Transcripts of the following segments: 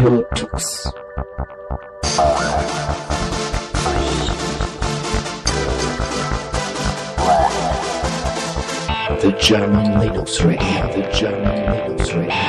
Tux. The German Linux Radio, the German Linux Radio.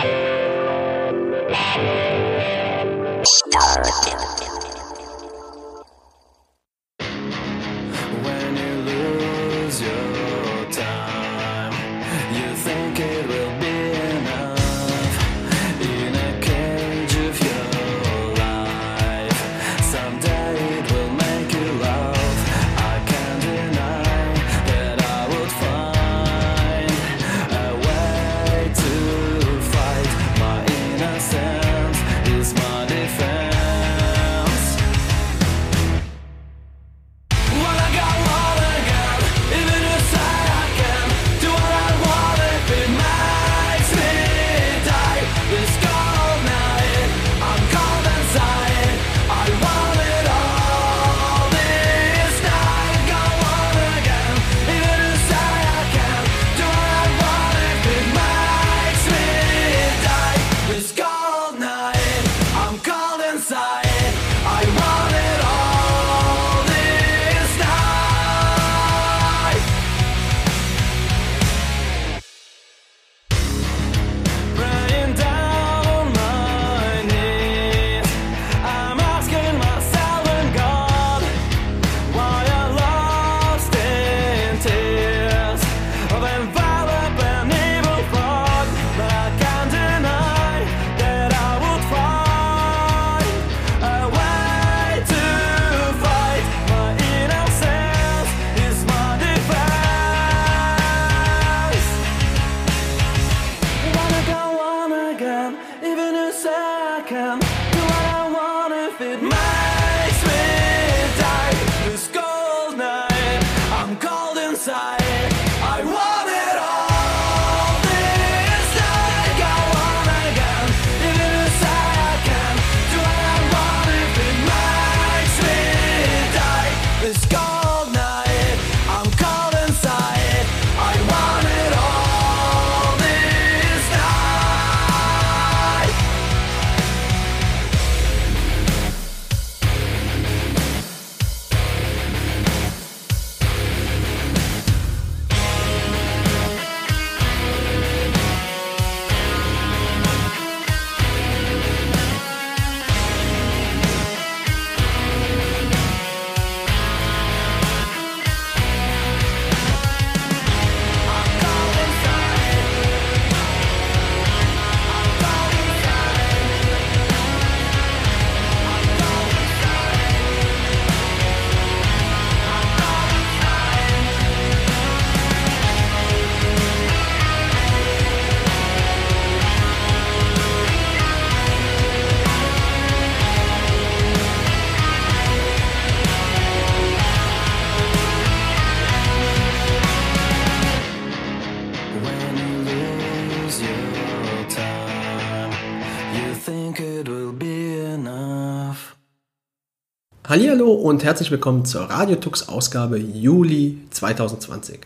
Hallihallo und herzlich willkommen zur Radiotux Ausgabe Juli 2020.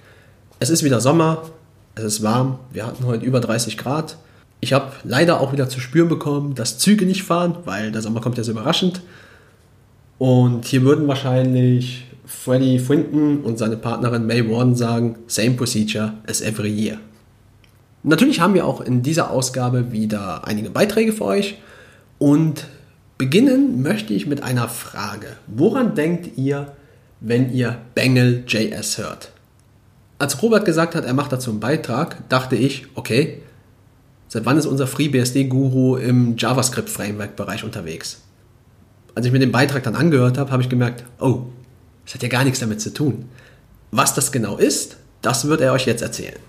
Es ist wieder Sommer, es ist warm, wir hatten heute über 30 Grad. Ich habe leider auch wieder zu spüren bekommen, dass Züge nicht fahren, weil der Sommer kommt ja so überraschend. Und hier würden wahrscheinlich Freddie Frinton und seine Partnerin May Warden sagen, same procedure as every year. Natürlich haben wir auch in dieser Ausgabe wieder einige Beiträge für euch und beginnen möchte ich mit einer Frage. Woran denkt ihr, wenn ihr Bengal JS hört? Als Robert gesagt hat, er macht dazu einen Beitrag, dachte ich, okay, seit wann ist unser FreeBSD-Guru im JavaScript-Framework-Bereich unterwegs? Als ich mir den Beitrag dann angehört habe, habe ich gemerkt, oh, das hat ja gar nichts damit zu tun. Was das genau ist, das wird er euch jetzt erzählen.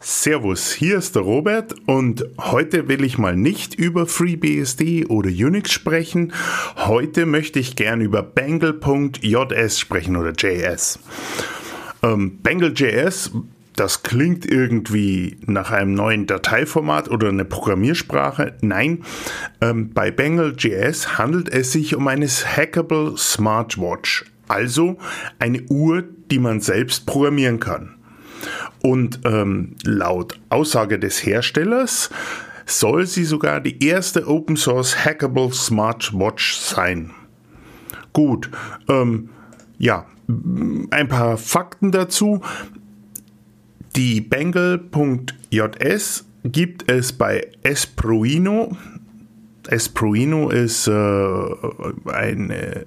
Servus, hier ist der Robert und heute will ich mal nicht über FreeBSD oder Unix sprechen. Heute möchte ich gern über Bangle.js sprechen oder JS. Ähm, Bangle.js, das klingt irgendwie nach einem neuen Dateiformat oder eine Programmiersprache. Nein, ähm, bei Bangle.js handelt es sich um eine Hackable Smartwatch, also eine Uhr, die man selbst programmieren kann. Und ähm, laut Aussage des Herstellers soll sie sogar die erste Open Source Hackable Smartwatch sein. Gut, ähm, ja, ein paar Fakten dazu. Die Bangle.js gibt es bei Espruino. Espruino ist äh, eine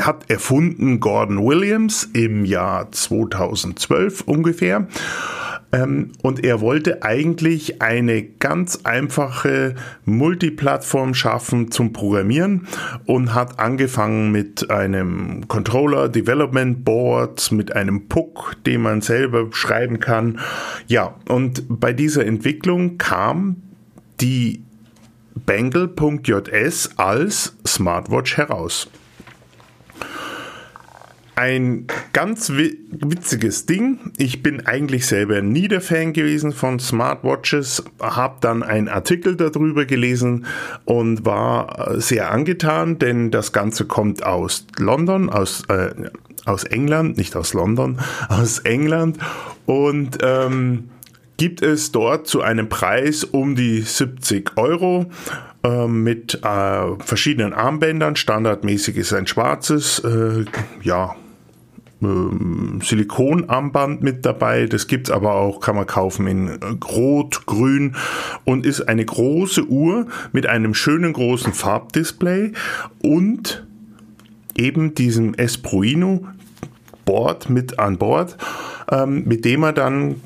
hat erfunden Gordon Williams im Jahr 2012 ungefähr. Ähm, und er wollte eigentlich eine ganz einfache Multiplattform schaffen zum Programmieren und hat angefangen mit einem Controller Development Board, mit einem PUC, den man selber schreiben kann. Ja, und bei dieser Entwicklung kam die Bangle.js als Smartwatch heraus. Ein ganz witziges Ding. Ich bin eigentlich selber nie der Fan gewesen von Smartwatches, habe dann einen Artikel darüber gelesen und war sehr angetan, denn das Ganze kommt aus London, aus, äh, aus England, nicht aus London, aus England und ähm, gibt es dort zu einem Preis um die 70 Euro äh, mit äh, verschiedenen Armbändern. Standardmäßig ist ein schwarzes, äh, ja, ähm, Silikonarmband mit dabei. Das gibt's aber auch, kann man kaufen in Rot, Grün und ist eine große Uhr mit einem schönen großen Farbdisplay und eben diesem Espruino Board mit an Bord, ähm, mit dem er dann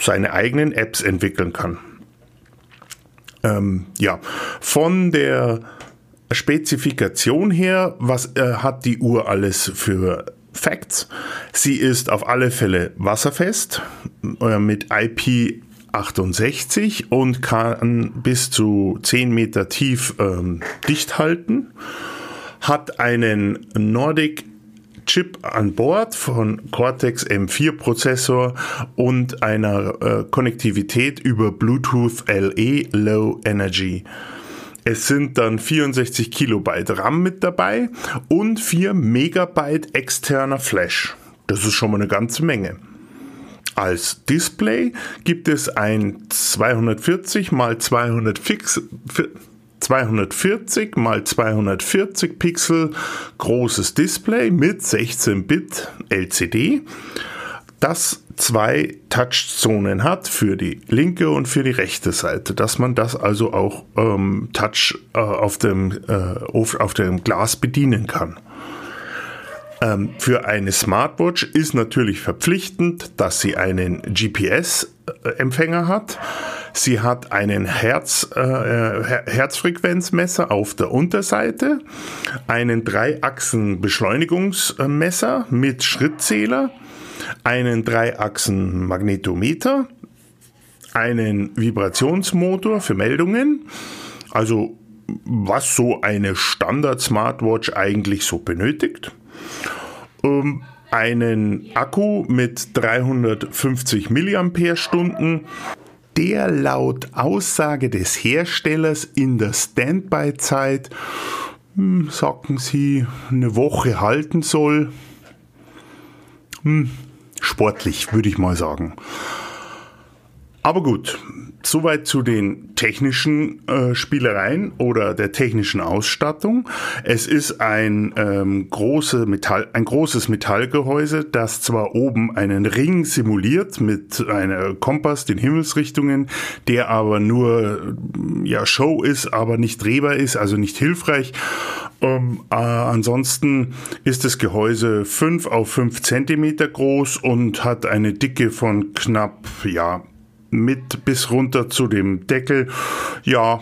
seine eigenen Apps entwickeln kann. Ähm, ja, von der Spezifikation her, was äh, hat die Uhr alles für Facts. Sie ist auf alle Fälle wasserfest äh, mit IP 68 und kann bis zu 10 Meter tief ähm, dicht halten. Hat einen Nordic Chip an Bord von Cortex M4 Prozessor und einer äh, Konnektivität über Bluetooth LE Low Energy. Es sind dann 64 Kilobyte RAM mit dabei und 4 Megabyte externer Flash. Das ist schon mal eine ganze Menge. Als Display gibt es ein 240 x 240 240 x 240 Pixel großes Display mit 16-Bit LCD das zwei Touchzonen hat für die linke und für die rechte Seite, dass man das also auch ähm, Touch äh, auf, dem, äh, auf, dem Glas bedienen kann. Ähm, für eine Smartwatch ist natürlich verpflichtend, dass sie einen GPS-Empfänger hat. Sie hat einen Herz, äh, Herzfrequenzmesser auf der Unterseite, einen Dreiachsen-Beschleunigungsmesser mit Schrittzähler einen Dreiachsen-Magnetometer, einen Vibrationsmotor für Meldungen, also was so eine Standard-Smartwatch eigentlich so benötigt, ähm, einen Akku mit 350 mAh, der laut Aussage des Herstellers in der Standby-Zeit, hm, sagen Sie, eine Woche halten soll. Hm, sportlich, würde ich mal sagen. Aber gut, soweit zu den technischen äh, Spielereien oder der technischen Ausstattung. Es ist ein, ähm, große Metall, ein großes Metallgehäuse, das zwar oben einen Ring simuliert mit einem Kompass, den Himmelsrichtungen, der aber nur ja, Show ist, aber nicht drehbar ist, also nicht hilfreich. Ähm, äh, ansonsten ist das Gehäuse 5 auf 5 Zentimeter groß und hat eine Dicke von knapp, ja, mit bis runter zu dem Deckel, ja,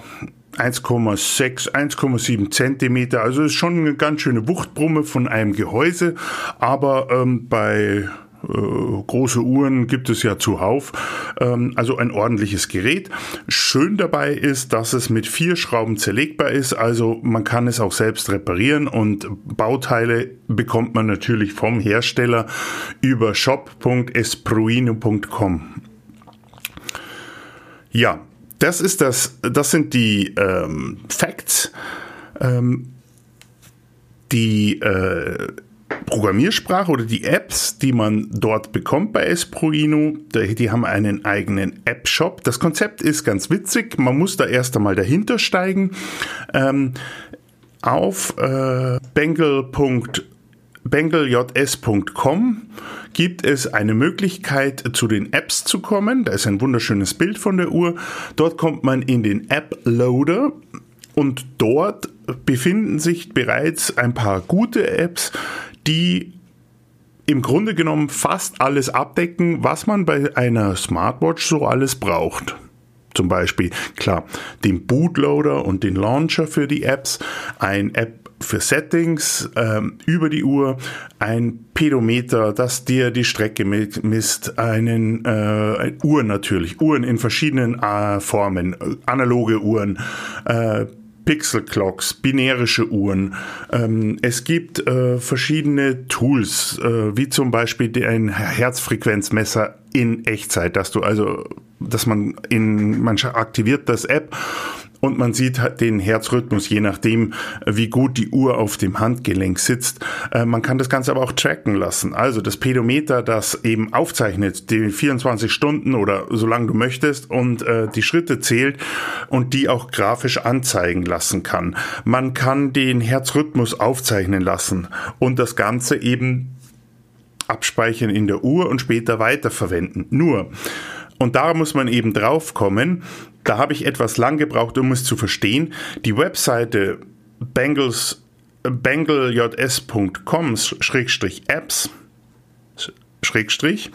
1,6, 1,7 Zentimeter. Also ist schon eine ganz schöne Wuchtbrumme von einem Gehäuse, aber ähm, bei äh, große Uhren gibt es ja zuhauf. Ähm, also ein ordentliches Gerät. Schön dabei ist, dass es mit vier Schrauben zerlegbar ist. Also man kann es auch selbst reparieren und Bauteile bekommt man natürlich vom Hersteller über shop.espruino.com. Ja, das ist das, das sind die ähm, Facts. Ähm, die äh, Programmiersprache oder die Apps, die man dort bekommt bei Espruino, die haben einen eigenen App-Shop. Das Konzept ist ganz witzig. Man muss da erst einmal dahinter steigen. Ähm, auf äh, bengaljs.com gibt es eine Möglichkeit, zu den Apps zu kommen. Da ist ein wunderschönes Bild von der Uhr. Dort kommt man in den App Loader und dort befinden sich bereits ein paar gute Apps, die im Grunde genommen fast alles abdecken, was man bei einer Smartwatch so alles braucht. Zum Beispiel, klar, den Bootloader und den Launcher für die Apps, ein App für Settings ähm, über die Uhr, ein Pedometer, das dir die Strecke misst, einen äh, Uhren natürlich, Uhren in verschiedenen äh, Formen, analoge Uhren, äh, Pixel Clocks, binärische Uhren. Ähm, es gibt äh, verschiedene Tools, äh, wie zum Beispiel ein Herzfrequenzmesser in Echtzeit, dass du also, dass man in, man aktiviert das App und man sieht den Herzrhythmus, je nachdem, wie gut die Uhr auf dem Handgelenk sitzt. Äh, man kann das Ganze aber auch tracken lassen. Also das Pedometer, das eben aufzeichnet, die 24 Stunden oder solange du möchtest und äh, die Schritte zählt und die auch grafisch anzeigen lassen kann. Man kann den Herzrhythmus aufzeichnen lassen und das Ganze eben abspeichern in der Uhr und später weiterverwenden. Nur, und da muss man eben drauf kommen, da habe ich etwas lang gebraucht, um es zu verstehen. Die Webseite bangles, bangaljs.com-apps Schrägstrich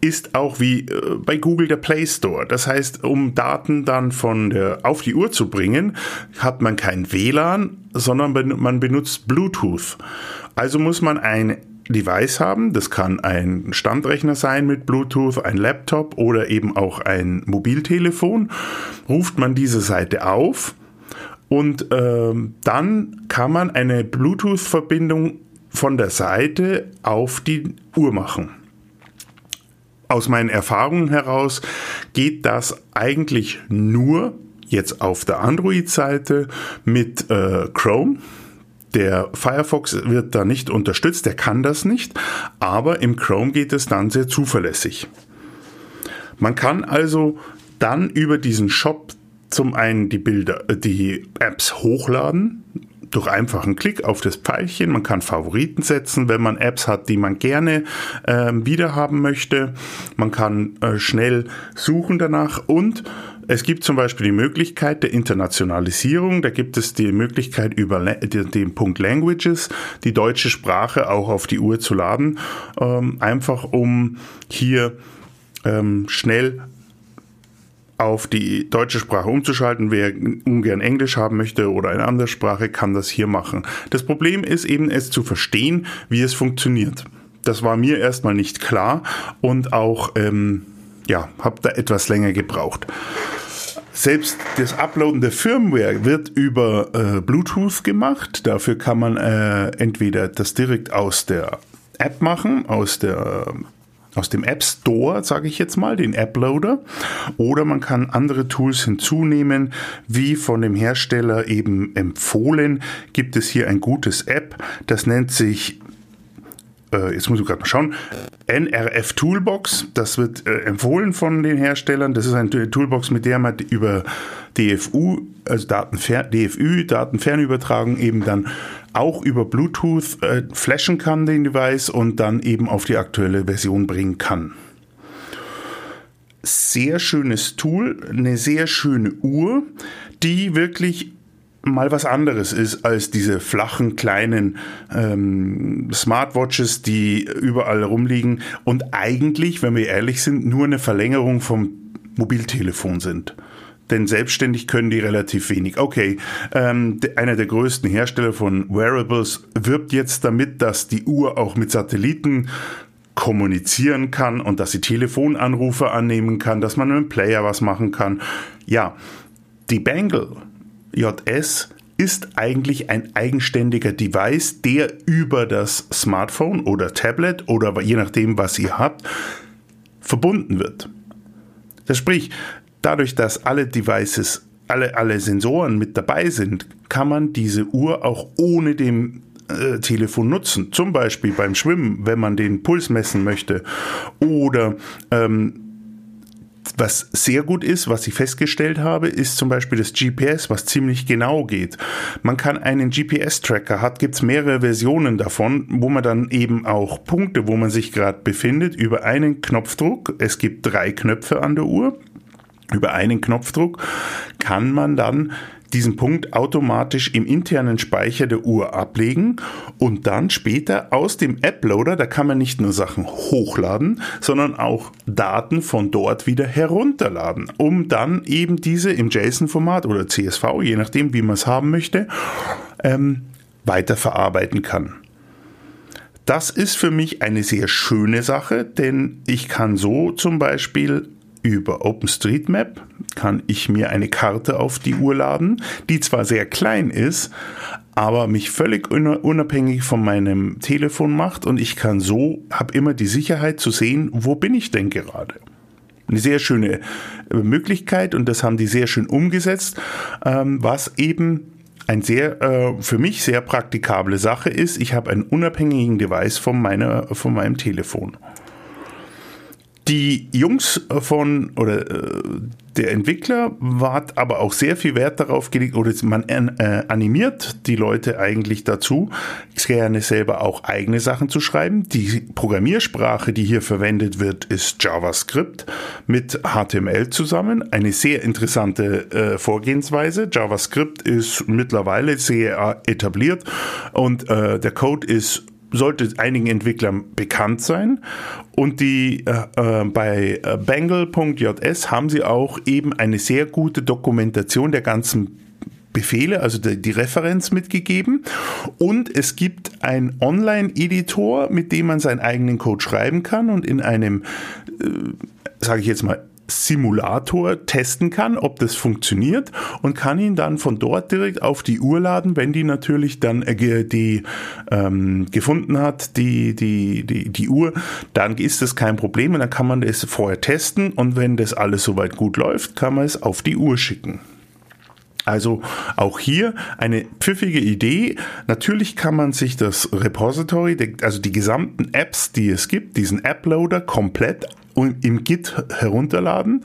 ist auch wie äh, bei Google der Play Store. Das heißt, um Daten dann von der auf die Uhr zu bringen, hat man kein WLAN, sondern man benutzt Bluetooth. Also muss man ein Device haben. Das kann ein Standrechner sein mit Bluetooth, ein Laptop oder eben auch ein Mobiltelefon. Ruft man diese Seite auf und äh, dann kann man eine Bluetooth-Verbindung von der Seite auf die Uhr machen. Aus meinen Erfahrungen heraus geht das eigentlich nur jetzt auf der Android-Seite mit äh, Chrome der Firefox wird da nicht unterstützt, der kann das nicht, aber im Chrome geht es dann sehr zuverlässig. Man kann also dann über diesen Shop zum einen die Bilder, äh, die Apps hochladen, durch einfachen Klick auf das Pfeilchen. Man kann Favoriten setzen, wenn man Apps hat, die man gerne äh, wiederhaben möchte. Man kann äh, schnell suchen danach und es gibt zum Beispiel die Möglichkeit der Internationalisierung. Da gibt es die Möglichkeit über den Punkt Languages die deutsche Sprache auch auf die Uhr zu laden, ähm, einfach um hier ähm, schnell auf die deutsche Sprache umzuschalten. Wer ungern Englisch haben möchte oder eine andere Sprache, kann das hier machen. Das Problem ist eben, es zu verstehen, wie es funktioniert. Das war mir erstmal nicht klar und auch, ähm, ja, habe da etwas länger gebraucht. Selbst das Uploaden der Firmware wird über äh, Bluetooth gemacht. Dafür kann man äh, entweder das direkt aus der App machen, aus der aus dem App Store, sage ich jetzt mal, den App Loader, oder man kann andere Tools hinzunehmen, wie von dem Hersteller eben empfohlen, gibt es hier ein gutes App, das nennt sich äh, jetzt muss ich gerade mal schauen, NRF Toolbox, das wird äh, empfohlen von den Herstellern. Das ist eine Toolbox, mit der man über DFU, also Datenfer DFÜ, Datenfernübertragung eben dann auch über Bluetooth äh, flashen kann, den Device, und dann eben auf die aktuelle Version bringen kann. Sehr schönes Tool, eine sehr schöne Uhr, die wirklich mal was anderes ist als diese flachen kleinen ähm, Smartwatches, die überall rumliegen und eigentlich, wenn wir ehrlich sind, nur eine Verlängerung vom Mobiltelefon sind. Denn selbstständig können die relativ wenig. Okay, ähm, einer der größten Hersteller von Wearables wirbt jetzt damit, dass die Uhr auch mit Satelliten kommunizieren kann und dass sie Telefonanrufe annehmen kann, dass man mit dem Player was machen kann. Ja, die Bangle JS ist eigentlich ein eigenständiger Device, der über das Smartphone oder Tablet oder je nachdem, was ihr habt, verbunden wird. Das sprich, dadurch, dass alle Devices, alle, alle Sensoren mit dabei sind, kann man diese Uhr auch ohne dem GPS-Telefon nutzen. Zum Beispiel beim Schwimmen, wenn man den Puls messen möchte. Oder ähm, was sehr gut ist, was ich festgestellt habe, ist zum Beispiel das GPS, was ziemlich genau geht. Man kann einen GPS-Tracker, hat gibt's mehrere Versionen davon, wo man dann eben auch Punkte, wo man sich gerade befindet, über einen Knopfdruck, es gibt drei Knöpfe an der Uhr, über einen Knopfdruck kann man dann diesen Punkt automatisch im internen Speicher der Uhr ablegen und dann später aus dem App-Loader, da kann man nicht nur Sachen hochladen, sondern auch Daten von dort wieder herunterladen, um dann eben diese im JSON-Format oder CSV, je nachdem, wie man es haben möchte, ähm, weiterverarbeiten kann. Das ist für mich eine sehr schöne Sache, denn ich kann so zum Beispiel über OpenStreetMap kann ich mir eine Karte auf die Uhr laden, die zwar sehr klein ist, aber mich völlig unabhängig von meinem Telefon macht und ich kann so, habe immer die Sicherheit zu sehen, wo bin ich denn gerade. Eine sehr schöne äh, Möglichkeit und das haben die sehr schön umgesetzt, ähm, was eben ein sehr äh, für mich sehr praktikable Sache ist. Ich habe einen unabhängigen Device von meiner von meinem Telefon. Die Jungs von oder äh, der Entwickler hat aber auch sehr viel Wert darauf gelegt, oder man äh, animiert die Leute eigentlich dazu, gerne selber auch eigene Sachen zu schreiben. Die Programmiersprache, die hier verwendet wird, ist JavaScript mit HTML zusammen. Eine sehr interessante äh, Vorgehensweise. JavaScript ist mittlerweile sehr etabliert und äh, der Code ist sollte einigen Entwicklern bekannt sein. Und die äh, äh bei äh, bangle.js haben sie auch eben eine sehr gute Dokumentation der ganzen Befehle, also die, die Referenz mitgegeben. Und es gibt einen Online-Editor, mit dem man seinen eigenen Code schreiben kann und in einem, äh, sage ich jetzt mal, Simulator testen kann, ob das funktioniert und kann ihn dann von dort direkt auf die Uhr laden, wenn die natürlich dann äh, die ähm, gefunden hat, die, die, die, die Uhr, dann ist das kein Problem und dann kann man das vorher testen und wenn das alles soweit gut läuft, kann man es auf die Uhr schicken. Also auch hier eine pfiffige Idee. Natürlich kann man sich das Repository, also die gesamten Apps, die es gibt, diesen App-Loader komplett im Git herunterladen.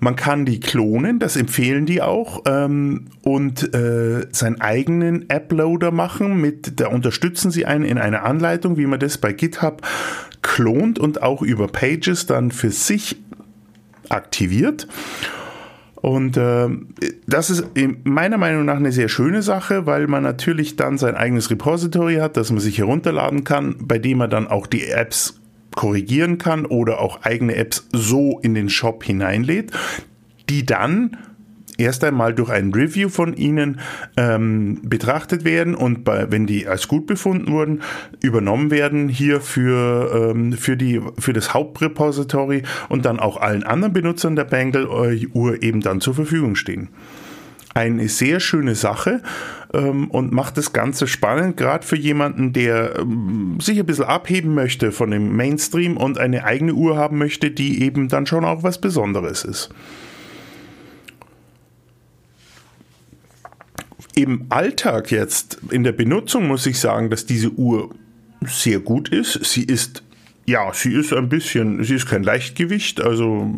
Man kann die klonen, das empfehlen die auch, ähm, und äh, seinen eigenen App-Loader machen. Mit, da unterstützen sie einen in einer Anleitung, wie man das bei GitHub klont und auch über Pages dann für sich aktiviert. Und äh, das ist meiner Meinung nach eine sehr schöne Sache, weil man natürlich dann sein eigenes Repository hat, das man sich herunterladen kann, bei dem man dann auch die Apps korrigieren kann oder auch eigene Apps so in den Shop hineinlädt, die dann erst einmal durch ein Review von Ihnen ähm, betrachtet werden und bei, wenn die als gut befunden wurden, übernommen werden hier für, ähm, für, die, für das Hauptrepository und dann auch allen anderen Benutzern der Bangle-Uhr eben dann zur Verfügung stehen. Eine sehr schöne Sache ähm, und macht das Ganze spannend, gerade für jemanden, der ähm, sich ein bisschen abheben möchte von dem Mainstream und eine eigene Uhr haben möchte, die eben dann schon auch was Besonderes ist. Im Alltag jetzt, in der Benutzung muss ich sagen, dass diese Uhr sehr gut ist. Sie ist ja, sie ist ein bisschen, sie ist kein Leichtgewicht, also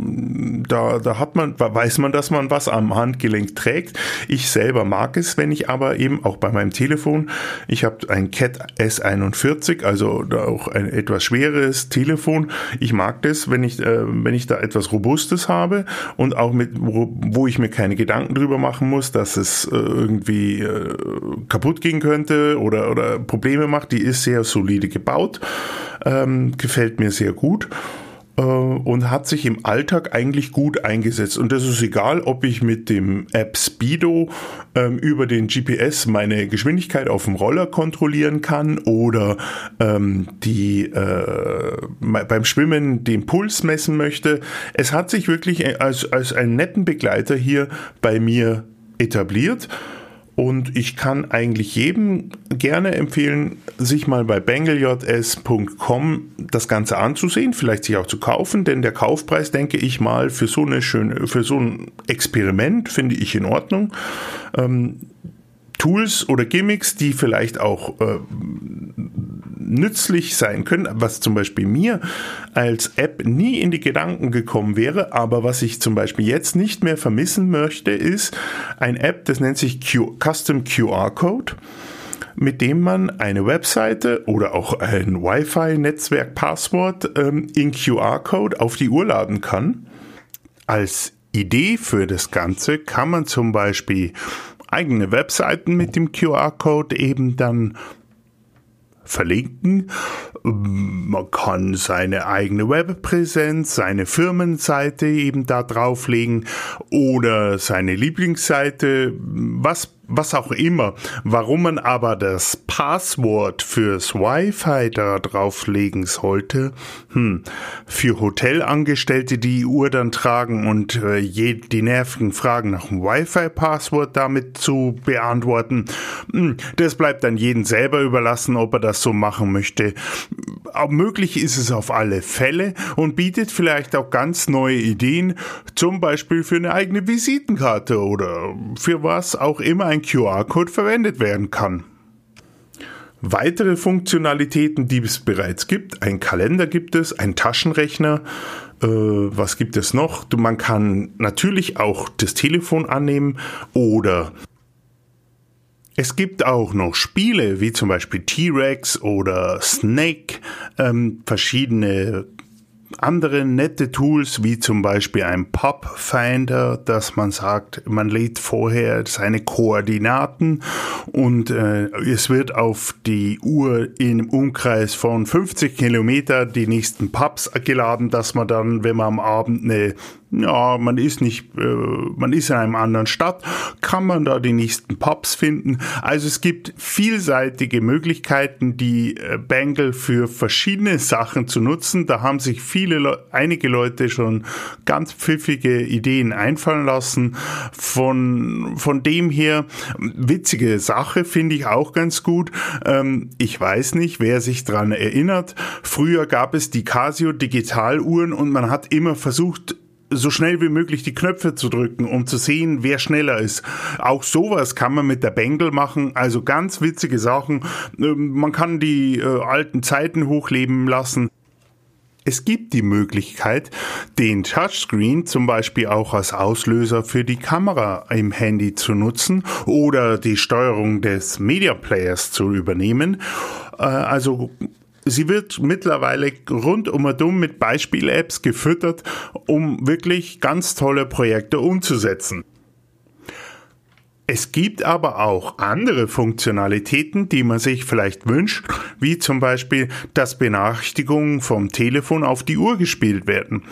da, da hat man, weiß man, dass man was am Handgelenk trägt. Ich selber mag es, wenn ich aber eben auch bei meinem Telefon, ich habe ein Cat S41, also auch ein etwas schweres Telefon. Ich mag das, wenn ich, äh, wenn ich da etwas Robustes habe und auch mit, wo, wo ich mir keine Gedanken drüber machen muss, dass es äh, irgendwie äh, kaputt gehen könnte oder, oder Probleme macht. Die ist sehr solide gebaut ähm, gefällt mir sehr gut äh, und hat sich im Alltag eigentlich gut eingesetzt. Und das ist egal, ob ich mit dem App Speedo ähm, über den GPS meine Geschwindigkeit auf dem Roller kontrollieren kann oder ähm, die äh, beim Schwimmen den Puls messen möchte. Es hat sich wirklich als, als einen netten Begleiter hier bei mir etabliert. Und ich kann eigentlich jedem gerne empfehlen, sich mal bei banglejs.com das Ganze anzusehen, vielleicht sich auch zu kaufen, denn der Kaufpreis, denke ich mal, für so eine schöne, für so ein Experiment finde ich in Ordnung. Ähm, Tools oder Gimmicks, die vielleicht auch äh, nützlich sein können, was zum Beispiel mir als App nie in die Gedanken gekommen wäre, aber was ich zum Beispiel jetzt nicht mehr vermissen möchte, ist ein App, das nennt sich Q Custom QR Code mit dem man eine Webseite oder auch ein Wi-Fi-Netzwerk-Passwort ähm, in QR-Code auf die Uhr laden kann. Als Idee für das Ganze kann man zum Beispiel eigene Webseiten mit dem QR-Code eben dann verlinken. Man kann seine eigene Webpräsenz, seine Firmenseite eben da drauflegen oder seine Lieblingsseite, was was auch immer. Warum man aber das Passwort fürs Wi-Fi da drauflegen sollte, hm, für Hotelangestellte, die Uhr dann tragen und äh, je, die nervigen Fragen nach dem Wi-Fi-Passwort damit zu beantworten, hm, das bleibt dann jedem selber überlassen, ob er das so machen möchte. Möglich ist es auf alle Fälle und bietet vielleicht auch ganz neue Ideen, zum Beispiel für eine eigene Visitenkarte oder für was auch immer ein QR-Code verwendet werden kann. Weitere Funktionalitäten, die es bereits gibt, ein Kalender gibt es, ein Taschenrechner, äh, was gibt es noch? Man kann natürlich auch das Telefon annehmen oder es gibt auch noch Spiele wie zum Beispiel T-Rex oder Snake, ähm, verschiedene andere nette Tools, wie zum Beispiel ein Pop Finder, dass man sagt, man lädt vorher seine Koordinaten und äh, es wird auf die Uhr im Umkreis von 50 Kilometer die nächsten Pubs geladen, dass man dann, wenn man am Abend eine ja, man ist nicht, äh, man ist in einem anderen Stadt, kann man da die nächsten Pubs finden. Also es gibt vielseitige Möglichkeiten, die äh, Bangle für verschiedene Sachen zu nutzen. Da haben sich viele, Le einige Leute schon ganz pfiffige Ideen einfallen lassen. Von, von dem her, witzige Sache finde ich auch ganz gut. Ähm, ich weiß nicht, wer sich dran erinnert. Früher gab es die Casio Digitaluhren und man hat immer versucht, so schnell wie möglich die Knöpfe zu drücken, um zu sehen, wer schneller ist. Auch sowas kann man mit der Bengal machen, also ganz witzige Sachen. Ähm, man kann die äh, alten Zeiten hochleben lassen. Es gibt die Möglichkeit, den Touchscreen zum Beispiel auch als Auslöser für die Kamera im Handy zu nutzen oder die Steuerung des Media Players zu übernehmen. Äh, also sie wird mittlerweile rundum und um mit Beispiel-Apps gefüttert, um wirklich ganz tolle Projekte umzusetzen. Es gibt aber auch andere Funktionalitäten, die man sich vielleicht wünscht, wie zum Beispiel, dass Benachrichtigungen vom Telefon auf die Uhr gespielt werden.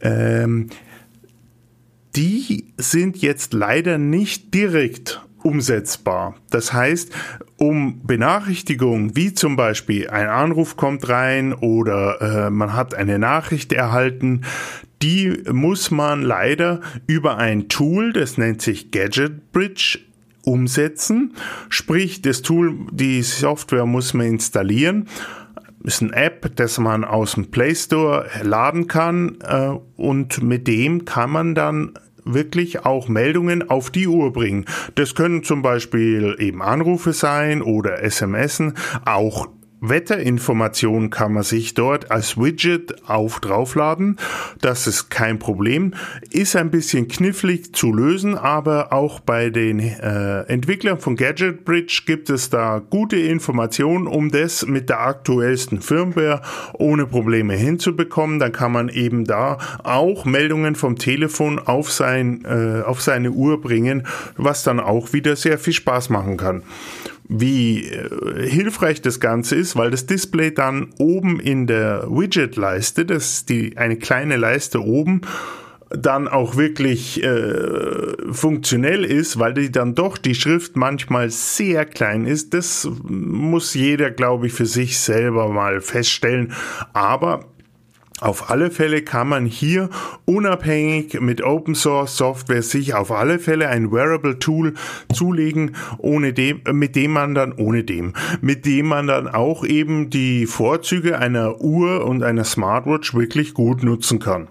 Ähm, die sind jetzt leider nicht direkt umsetzbar. Das heißt, um Benachrichtigungen, wie zum Beispiel ein Anruf kommt rein oder äh, man hat eine Nachricht erhalten, die muss man leider über ein Tool, das nennt sich Gadget Bridge, umsetzen. Sprich, das Tool, die Software muss man installieren ist eine App, das man aus dem Play Store laden kann äh, und mit dem kann man dann wirklich auch Meldungen auf die Uhr bringen. Das können zum Beispiel eben Anrufe sein oder SMSen, auch Wetterinformationen kann man sich dort als Widget auf draufladen. Das ist kein Problem. Ist ein bisschen knifflig zu lösen, aber auch bei den äh, Entwicklern von Gadget Bridge gibt es da gute Informationen, um das mit der aktuellsten Firmware ohne Probleme hinzubekommen. Dann kann man eben da auch Meldungen vom Telefon auf, sein, äh, auf seine Uhr bringen, was dann auch wieder sehr viel Spaß machen kann wie äh, hilfreich das Ganze ist, weil das Display dann oben in der Widget-Leiste, das ist die, eine kleine Leiste oben, dann auch wirklich äh, funktionell ist, weil die dann doch die Schrift manchmal sehr klein ist. Das muss jeder, glaube ich, für sich selber mal feststellen. Aber auf alle Fälle kann man hier unabhängig mit Open Source Software sich auf alle Fälle ein Wearable Tool zulegen, ohne dem, mit dem man dann, ohne dem, mit dem man dann auch eben die Vorzüge einer Uhr und einer Smartwatch wirklich gut nutzen kann.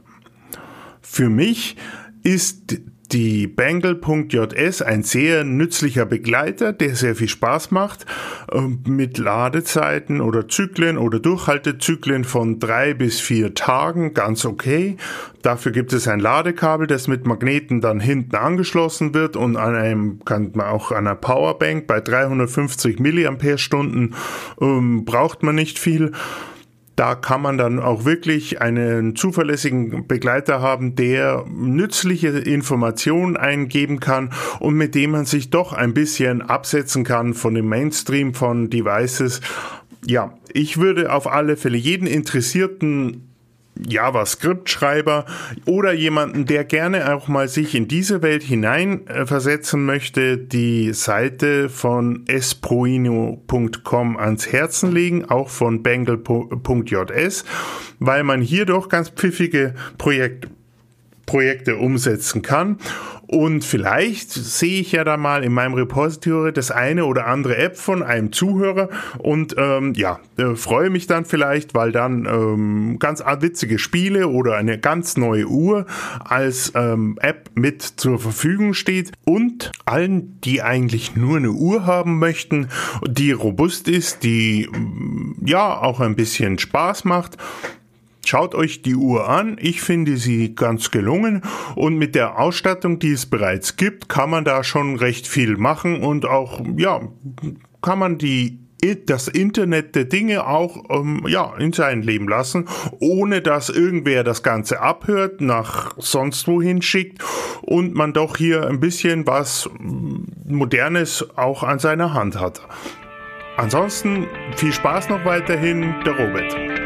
Für mich ist die Bangle.js ein sehr nützlicher Begleiter, der sehr viel Spaß macht, ähm, mit Ladezeiten oder Zyklen oder Durchhaltezyklen von drei bis vier Tagen, ganz okay. Dafür gibt es ein Ladekabel, das mit Magneten dann hinten angeschlossen wird und an einem, kann man auch an einer Powerbank bei 350 Milliampere-Stunden ähm, braucht man nicht viel da kann man dann auch wirklich einen zuverlässigen Begleiter haben, der nützliche Informationen eingeben kann und mit dem man sich doch ein bisschen absetzen kann von dem Mainstream von Devices. Ja, ich würde auf alle Fälle jeden Interessierten JavaScript-Schreiber oder jemanden, der gerne auch mal sich in diese Welt hineinversetzen möchte, die Seite von esproino.com ans Herzen legen, auch von bangle.js, weil man hier doch ganz pfiffige Projekt, Projekte umsetzen kann. Und vielleicht sehe ich ja da mal in meinem Repository das eine oder andere App von einem Zuhörer. Und ähm, ja, äh, freue mich dann vielleicht, weil dann ähm, ganz witzige Spiele oder eine ganz neue Uhr als ähm, App mit zur Verfügung steht. Und allen, die eigentlich nur eine Uhr haben möchten, die robust ist, die ja auch ein bisschen Spaß macht Schaut euch die Uhr an, ich finde sie ganz gelungen und mit der Ausstattung, die es bereits gibt, kann man da schon recht viel machen und auch, ja, kann man die das Internet der Dinge auch ähm, ja in sein Leben lassen, ohne dass irgendwer das Ganze abhört, nach sonst wohin schickt und man doch hier ein bisschen was Modernes auch an seiner Hand hat. Ansonsten viel Spaß noch weiterhin, der Robert.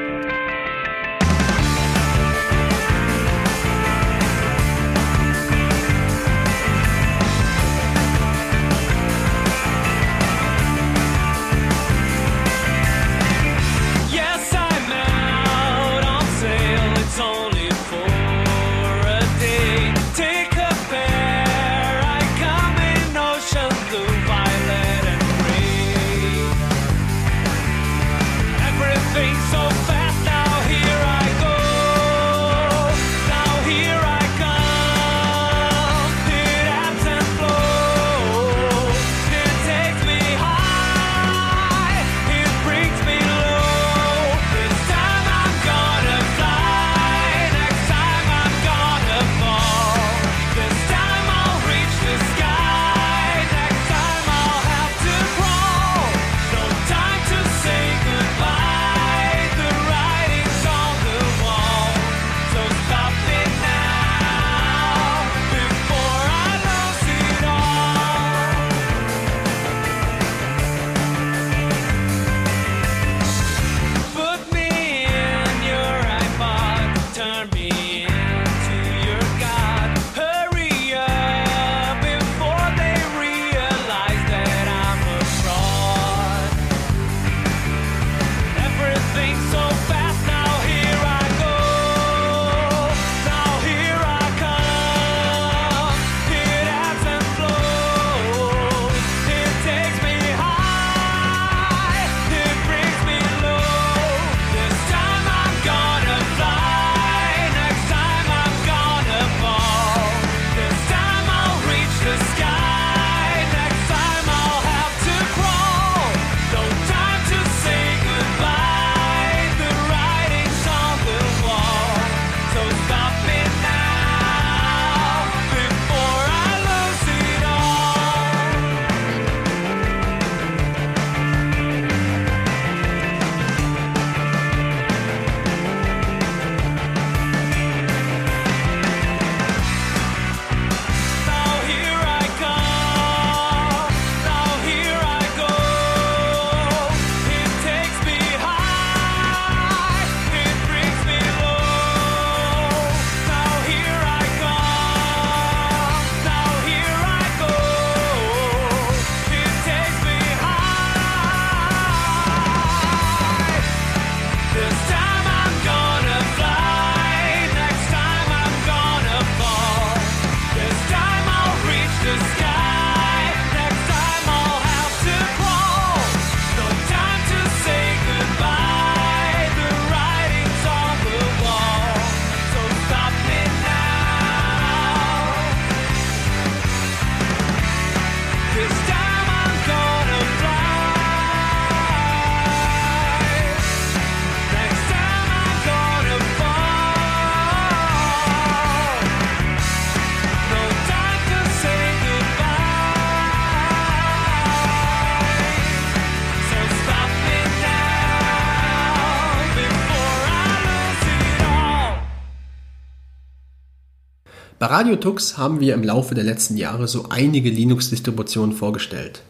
Bei Radio Tux haben wir im Laufe der letzten Jahre so einige Linux-Distributionen vorgestellt.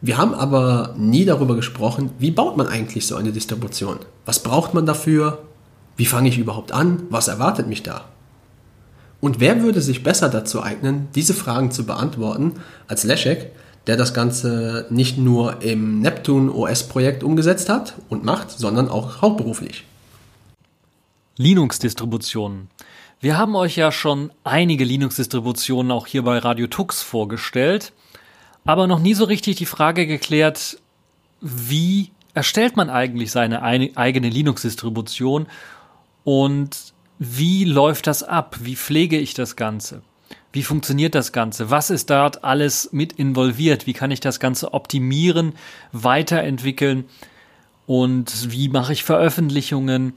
Wir haben aber nie darüber gesprochen, wie baut man eigentlich so eine Distribution? Was braucht man dafür? Wie fange ich überhaupt an? Was erwartet mich da? Und wer würde sich besser dazu eignen, diese Fragen zu beantworten, als Leszek, der das Ganze nicht nur im Neptune OS-Projekt umgesetzt hat und macht, sondern auch hauptberuflich? Linux-Distributionen. Wir haben euch ja schon einige Linux-Distributionen auch hier bei Radio Tux vorgestellt, aber noch nie so richtig die Frage geklärt, wie erstellt man eigentlich seine eigene Linux-Distribution und wie läuft das ab? Wie pflege ich das Ganze? Wie funktioniert das Ganze? Was ist dort alles mit involviert? Wie kann ich das Ganze optimieren, weiterentwickeln? Und wie mache ich Veröffentlichungen?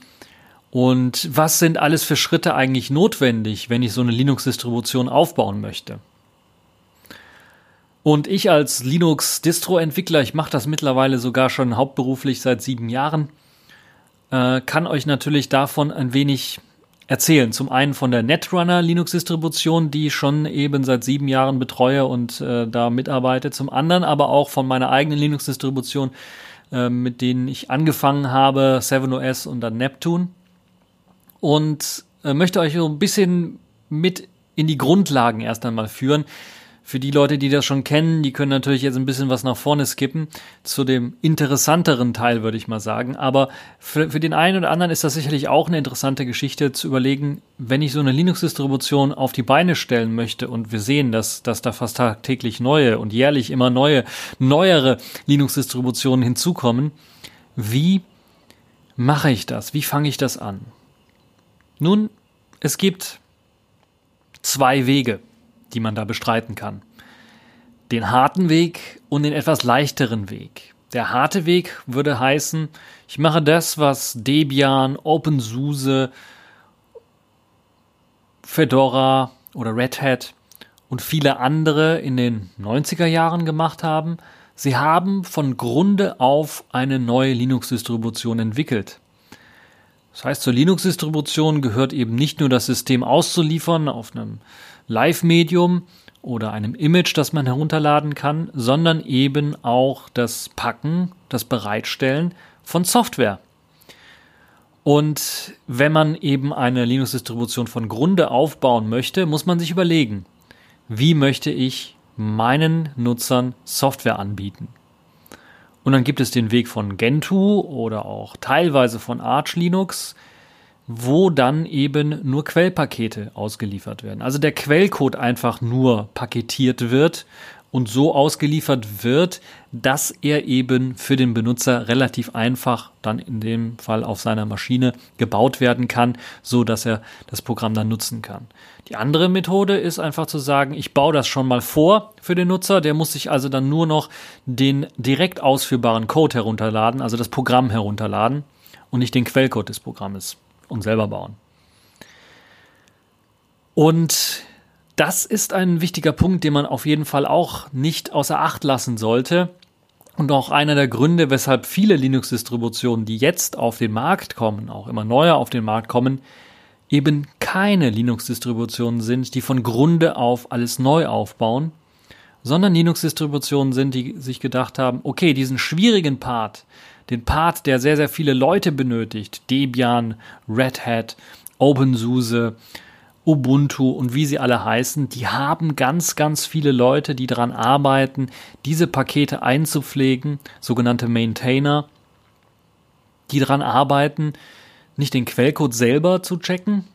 Und was sind alles für Schritte eigentlich notwendig, wenn ich so eine Linux-Distribution aufbauen möchte? Und ich als Linux-Distro-Entwickler, ich mache das mittlerweile sogar schon hauptberuflich seit sieben Jahren, äh, kann euch natürlich davon ein wenig erzählen. Zum einen von der Netrunner Linux-Distribution, die ich schon eben seit sieben Jahren betreue und äh, da mitarbeite. Zum anderen aber auch von meiner eigenen Linux-Distribution, äh, mit denen ich angefangen habe, 7OS und dann Neptune und äh, möchte euch so ein bisschen mit in die Grundlagen erst einmal führen. Für die Leute, die das schon kennen, die können natürlich jetzt ein bisschen was nach vorne skippen zu dem interessanteren Teil, würde ich mal sagen. Aber für, für den einen oder anderen ist das sicherlich auch eine interessante Geschichte zu überlegen, wenn ich so eine Linux-Distribution auf die Beine stellen möchte und wir sehen, dass, dass da fast tagtäglich neue und jährlich immer neue, neuere Linux-Distributionen hinzukommen. Wie mache ich das? Wie fange ich das an? Nun, es gibt zwei Wege, die man da bestreiten kann. Den harten Weg und den etwas leichteren Weg. Der harte Weg würde heißen, ich mache das, was Debian, OpenSUSE, Fedora oder Red Hat und viele andere in den 90er Jahren gemacht haben. Sie haben von Grunde auf eine neue Linux-Distribution entwickelt. Das heißt, zur Linux-Distribution gehört eben nicht nur das System auszuliefern auf einem Live-Medium oder einem Image, das man herunterladen kann, sondern eben auch das Packen, das Bereitstellen von Software. Und wenn man eben eine Linux-Distribution von Grunde aufbauen möchte, muss man sich überlegen, wie möchte ich meinen Nutzern Software anbieten. Und dann gibt es den Weg von Gentoo oder auch teilweise von Arch Linux, wo dann eben nur Quellpakete ausgeliefert werden. Also der Quellcode einfach nur paketiert wird und so ausgeliefert wird, dass er eben für den Benutzer relativ einfach dann in dem Fall auf seiner Maschine gebaut werden kann, so dass er das Programm dann nutzen kann. Die andere Methode ist einfach zu sagen, ich baue das schon mal vor für den Nutzer, der muss sich also dann nur noch den direkt ausführbaren Code herunterladen, also das Programm herunterladen und nicht den Quellcode des Programmes und selber bauen. Und das ist ein wichtiger Punkt, den man auf jeden Fall auch nicht außer Acht lassen sollte. Und auch einer der Gründe, weshalb viele Linux-Distributionen, die jetzt auf den Markt kommen, auch immer neuer auf den Markt kommen, eben keine Linux-Distributionen sind, die von Grunde auf alles neu aufbauen, sondern Linux-Distributionen sind, die sich gedacht haben, okay, diesen schwierigen Part, den Part, der sehr, sehr viele Leute benötigt, Debian, Red Hat, OpenSUSE, Ubuntu und wie sie alle heißen, die haben ganz, ganz viele Leute, die daran arbeiten, diese Pakete einzupflegen, sogenannte Maintainer, die daran arbeiten, nicht den Quellcode selber zu checken,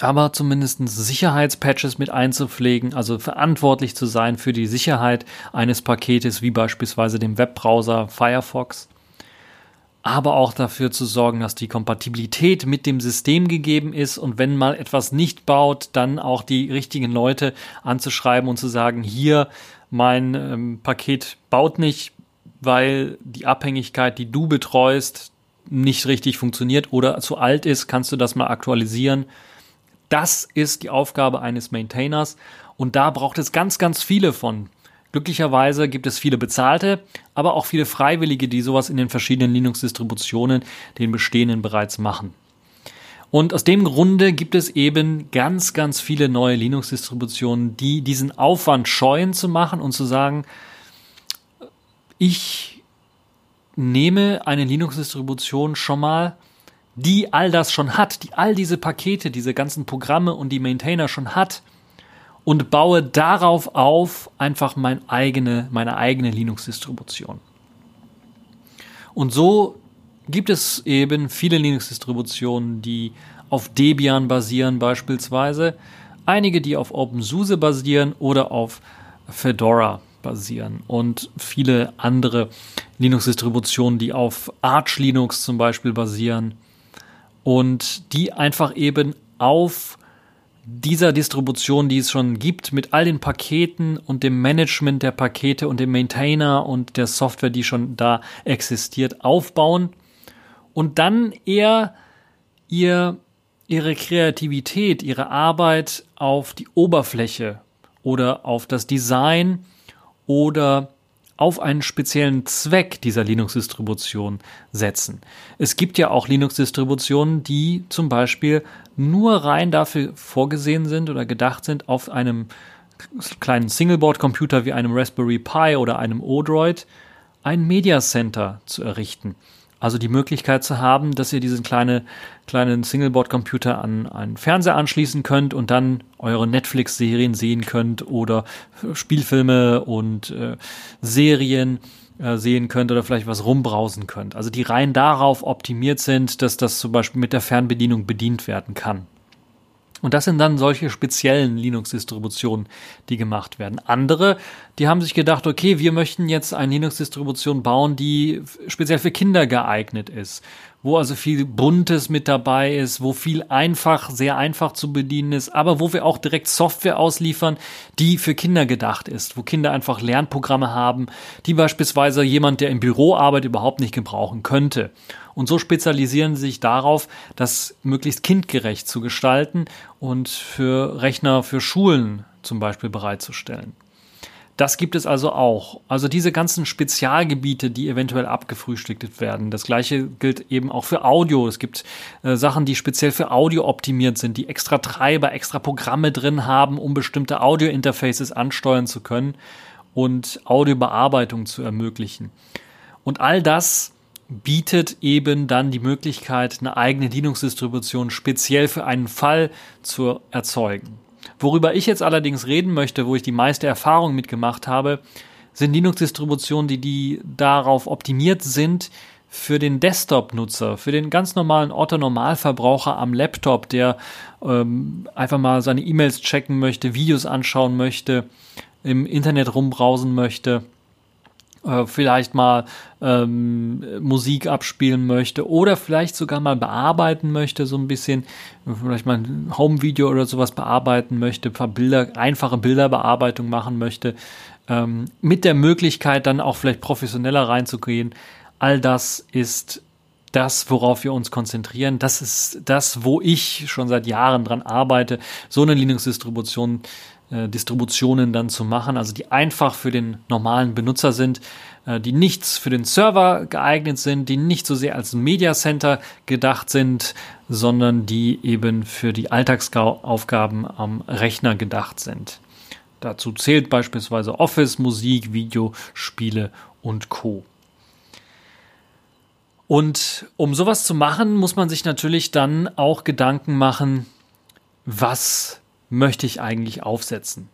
aber zumindest Sicherheitspatches mit einzupflegen, also verantwortlich zu sein für die Sicherheit eines Paketes, wie beispielsweise dem Webbrowser Firefox aber auch dafür zu sorgen, dass die Kompatibilität mit dem System gegeben ist und wenn mal etwas nicht baut, dann auch die richtigen Leute anzuschreiben und zu sagen, hier, mein ähm, Paket baut nicht, weil die Abhängigkeit, die du betreust, nicht richtig funktioniert oder zu alt ist, kannst du das mal aktualisieren. Das ist die Aufgabe eines Maintainers und da braucht es ganz, ganz viele von. Glücklicherweise gibt es viele bezahlte, aber auch viele Freiwillige, die sowas in den verschiedenen Linux-Distributionen, den bestehenden bereits machen. Und aus dem Grunde gibt es eben ganz, ganz viele neue Linux-Distributionen, die diesen Aufwand scheuen zu machen und zu sagen, ich nehme eine Linux-Distribution schon mal, die all das schon hat, die all diese Pakete, diese ganzen Programme und die Maintainer schon hat und baue darauf auf einfach mein eigene, meine eigene Linux-Distribution. Und so gibt es eben viele Linux-Distributionen, die auf Debian basieren beispielsweise, einige, die auf OpenSUSE basieren oder auf Fedora basieren und viele andere Linux-Distributionen, die auf Arch Linux zum Beispiel basieren und die einfach eben auf dieser Distribution, die es schon gibt, mit all den Paketen und dem Management der Pakete und dem Maintainer und der Software, die schon da existiert, aufbauen und dann eher ihr, ihre Kreativität, ihre Arbeit auf die Oberfläche oder auf das Design oder auf einen speziellen Zweck dieser Linux-Distribution setzen. Es gibt ja auch Linux-Distributionen, die zum Beispiel nur rein dafür vorgesehen sind oder gedacht sind, auf einem kleinen Singleboard-Computer wie einem Raspberry Pi oder einem Odroid ein Media Center zu errichten. Also die Möglichkeit zu haben, dass ihr diesen kleine, kleinen Singleboard-Computer an einen Fernseher anschließen könnt und dann eure Netflix-Serien sehen könnt oder Spielfilme und äh, Serien äh, sehen könnt oder vielleicht was rumbrausen könnt. Also die rein darauf optimiert sind, dass das zum Beispiel mit der Fernbedienung bedient werden kann. Und das sind dann solche speziellen Linux-Distributionen, die gemacht werden. Andere, die haben sich gedacht, okay, wir möchten jetzt eine Linux-Distribution bauen, die speziell für Kinder geeignet ist, wo also viel Buntes mit dabei ist, wo viel einfach, sehr einfach zu bedienen ist, aber wo wir auch direkt Software ausliefern, die für Kinder gedacht ist, wo Kinder einfach Lernprogramme haben, die beispielsweise jemand, der im Büro arbeitet, überhaupt nicht gebrauchen könnte. Und so spezialisieren sie sich darauf, das möglichst kindgerecht zu gestalten und für Rechner für Schulen zum Beispiel bereitzustellen. Das gibt es also auch. Also diese ganzen Spezialgebiete, die eventuell abgefrühstückt werden. Das gleiche gilt eben auch für Audio. Es gibt äh, Sachen, die speziell für Audio optimiert sind, die extra Treiber, extra Programme drin haben, um bestimmte Audio-Interfaces ansteuern zu können und Audiobearbeitung zu ermöglichen. Und all das bietet eben dann die Möglichkeit, eine eigene Linux-Distribution speziell für einen Fall zu erzeugen. Worüber ich jetzt allerdings reden möchte, wo ich die meiste Erfahrung mitgemacht habe, sind Linux-Distributionen, die, die darauf optimiert sind, für den Desktop-Nutzer, für den ganz normalen Otto-Normalverbraucher am Laptop, der ähm, einfach mal seine E-Mails checken möchte, Videos anschauen möchte, im Internet rumbrausen möchte äh, vielleicht mal ähm, Musik abspielen möchte oder vielleicht sogar mal bearbeiten möchte, so ein bisschen, vielleicht mal ein Home-Video oder sowas bearbeiten möchte, ein paar Bilder, einfache Bilderbearbeitung machen möchte, ähm, mit der Möglichkeit dann auch vielleicht professioneller reinzugehen. All das ist das, worauf wir uns konzentrieren. Das ist das, wo ich schon seit Jahren dran arbeite, so eine Linux-Distribution äh, Distributionen dann zu machen, also die einfach für den normalen Benutzer sind, äh, die nichts für den Server geeignet sind, die nicht so sehr als Media Center gedacht sind, sondern die eben für die Alltagsaufgaben am Rechner gedacht sind. Dazu zählt beispielsweise Office, Musik, Video, Spiele und Co. Und um sowas zu machen, muss man sich natürlich dann auch Gedanken machen, was möchte ich eigentlich aufsetzen.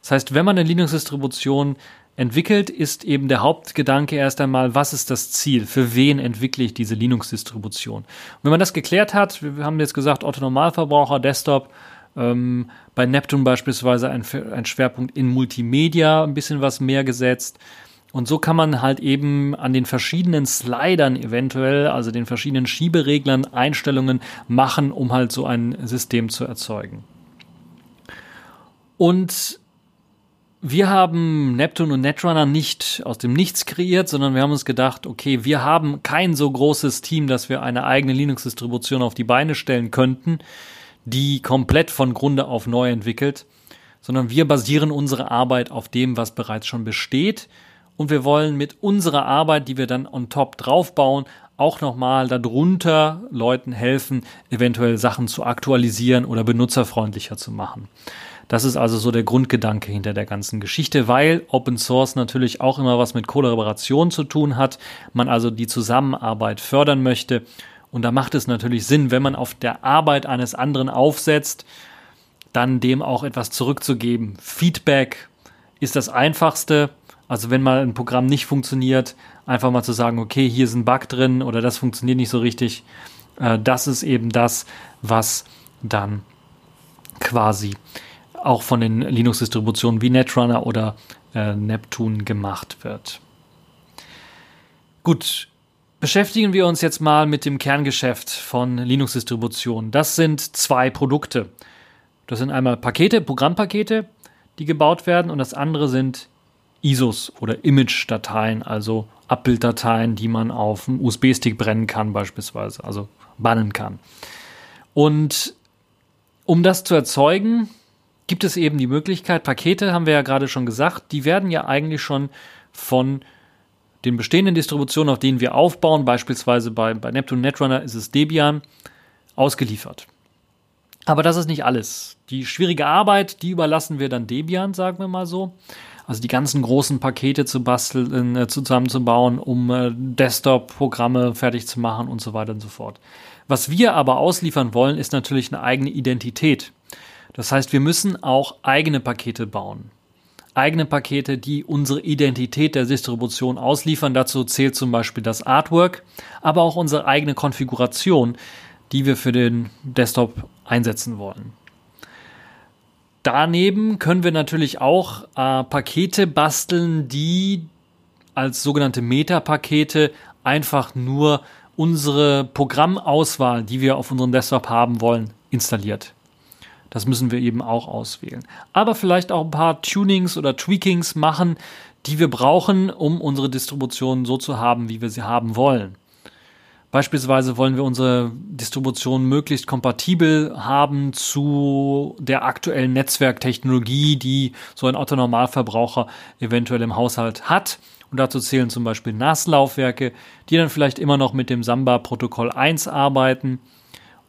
Das heißt, wenn man eine Linux-Distribution entwickelt, ist eben der Hauptgedanke erst einmal, was ist das Ziel? Für wen entwickle ich diese Linux-Distribution? Und wenn man das geklärt hat, wir haben jetzt gesagt, Otto Normalverbraucher, Desktop, ähm, bei Neptune beispielsweise ein, ein Schwerpunkt in Multimedia, ein bisschen was mehr gesetzt. Und so kann man halt eben an den verschiedenen Slidern eventuell, also den verschiedenen Schiebereglern, Einstellungen machen, um halt so ein System zu erzeugen. Und wir haben Neptune und Netrunner nicht aus dem Nichts kreiert, sondern wir haben uns gedacht, okay, wir haben kein so großes Team, dass wir eine eigene Linux-Distribution auf die Beine stellen könnten, die komplett von Grunde auf neu entwickelt, sondern wir basieren unsere Arbeit auf dem, was bereits schon besteht. Und wir wollen mit unserer Arbeit, die wir dann on top draufbauen, auch nochmal darunter Leuten helfen, eventuell Sachen zu aktualisieren oder benutzerfreundlicher zu machen. Das ist also so der Grundgedanke hinter der ganzen Geschichte, weil Open Source natürlich auch immer was mit Kollaboration zu tun hat, man also die Zusammenarbeit fördern möchte. Und da macht es natürlich Sinn, wenn man auf der Arbeit eines anderen aufsetzt, dann dem auch etwas zurückzugeben. Feedback ist das einfachste. Also wenn mal ein Programm nicht funktioniert, einfach mal zu sagen, okay, hier ist ein Bug drin oder das funktioniert nicht so richtig. Äh, das ist eben das, was dann quasi auch von den Linux-Distributionen wie Netrunner oder äh, Neptune gemacht wird. Gut, beschäftigen wir uns jetzt mal mit dem Kerngeschäft von Linux-Distributionen. Das sind zwei Produkte. Das sind einmal Pakete, Programmpakete, die gebaut werden und das andere sind ISOs oder Image-Dateien, also Abbilddateien, die man auf dem USB-Stick brennen kann beispielsweise, also bannen kann. Und um das zu erzeugen, gibt es eben die Möglichkeit, Pakete haben wir ja gerade schon gesagt, die werden ja eigentlich schon von den bestehenden Distributionen, auf denen wir aufbauen, beispielsweise bei, bei Neptune Netrunner ist es Debian, ausgeliefert. Aber das ist nicht alles. Die schwierige Arbeit, die überlassen wir dann Debian, sagen wir mal so. Also die ganzen großen Pakete zu basteln, äh, zusammenzubauen, um äh, Desktop-Programme fertig zu machen und so weiter und so fort. Was wir aber ausliefern wollen, ist natürlich eine eigene Identität. Das heißt, wir müssen auch eigene Pakete bauen. Eigene Pakete, die unsere Identität der Distribution ausliefern. Dazu zählt zum Beispiel das Artwork, aber auch unsere eigene Konfiguration, die wir für den Desktop einsetzen wollen. Daneben können wir natürlich auch äh, Pakete basteln, die als sogenannte Meta-Pakete einfach nur unsere Programmauswahl, die wir auf unserem Desktop haben wollen, installiert. Das müssen wir eben auch auswählen. Aber vielleicht auch ein paar Tunings oder Tweakings machen, die wir brauchen, um unsere Distribution so zu haben, wie wir sie haben wollen. Beispielsweise wollen wir unsere Distribution möglichst kompatibel haben zu der aktuellen Netzwerktechnologie, die so ein Otto-Normalverbraucher eventuell im Haushalt hat. Und dazu zählen zum Beispiel NAS-Laufwerke, die dann vielleicht immer noch mit dem Samba-Protokoll 1 arbeiten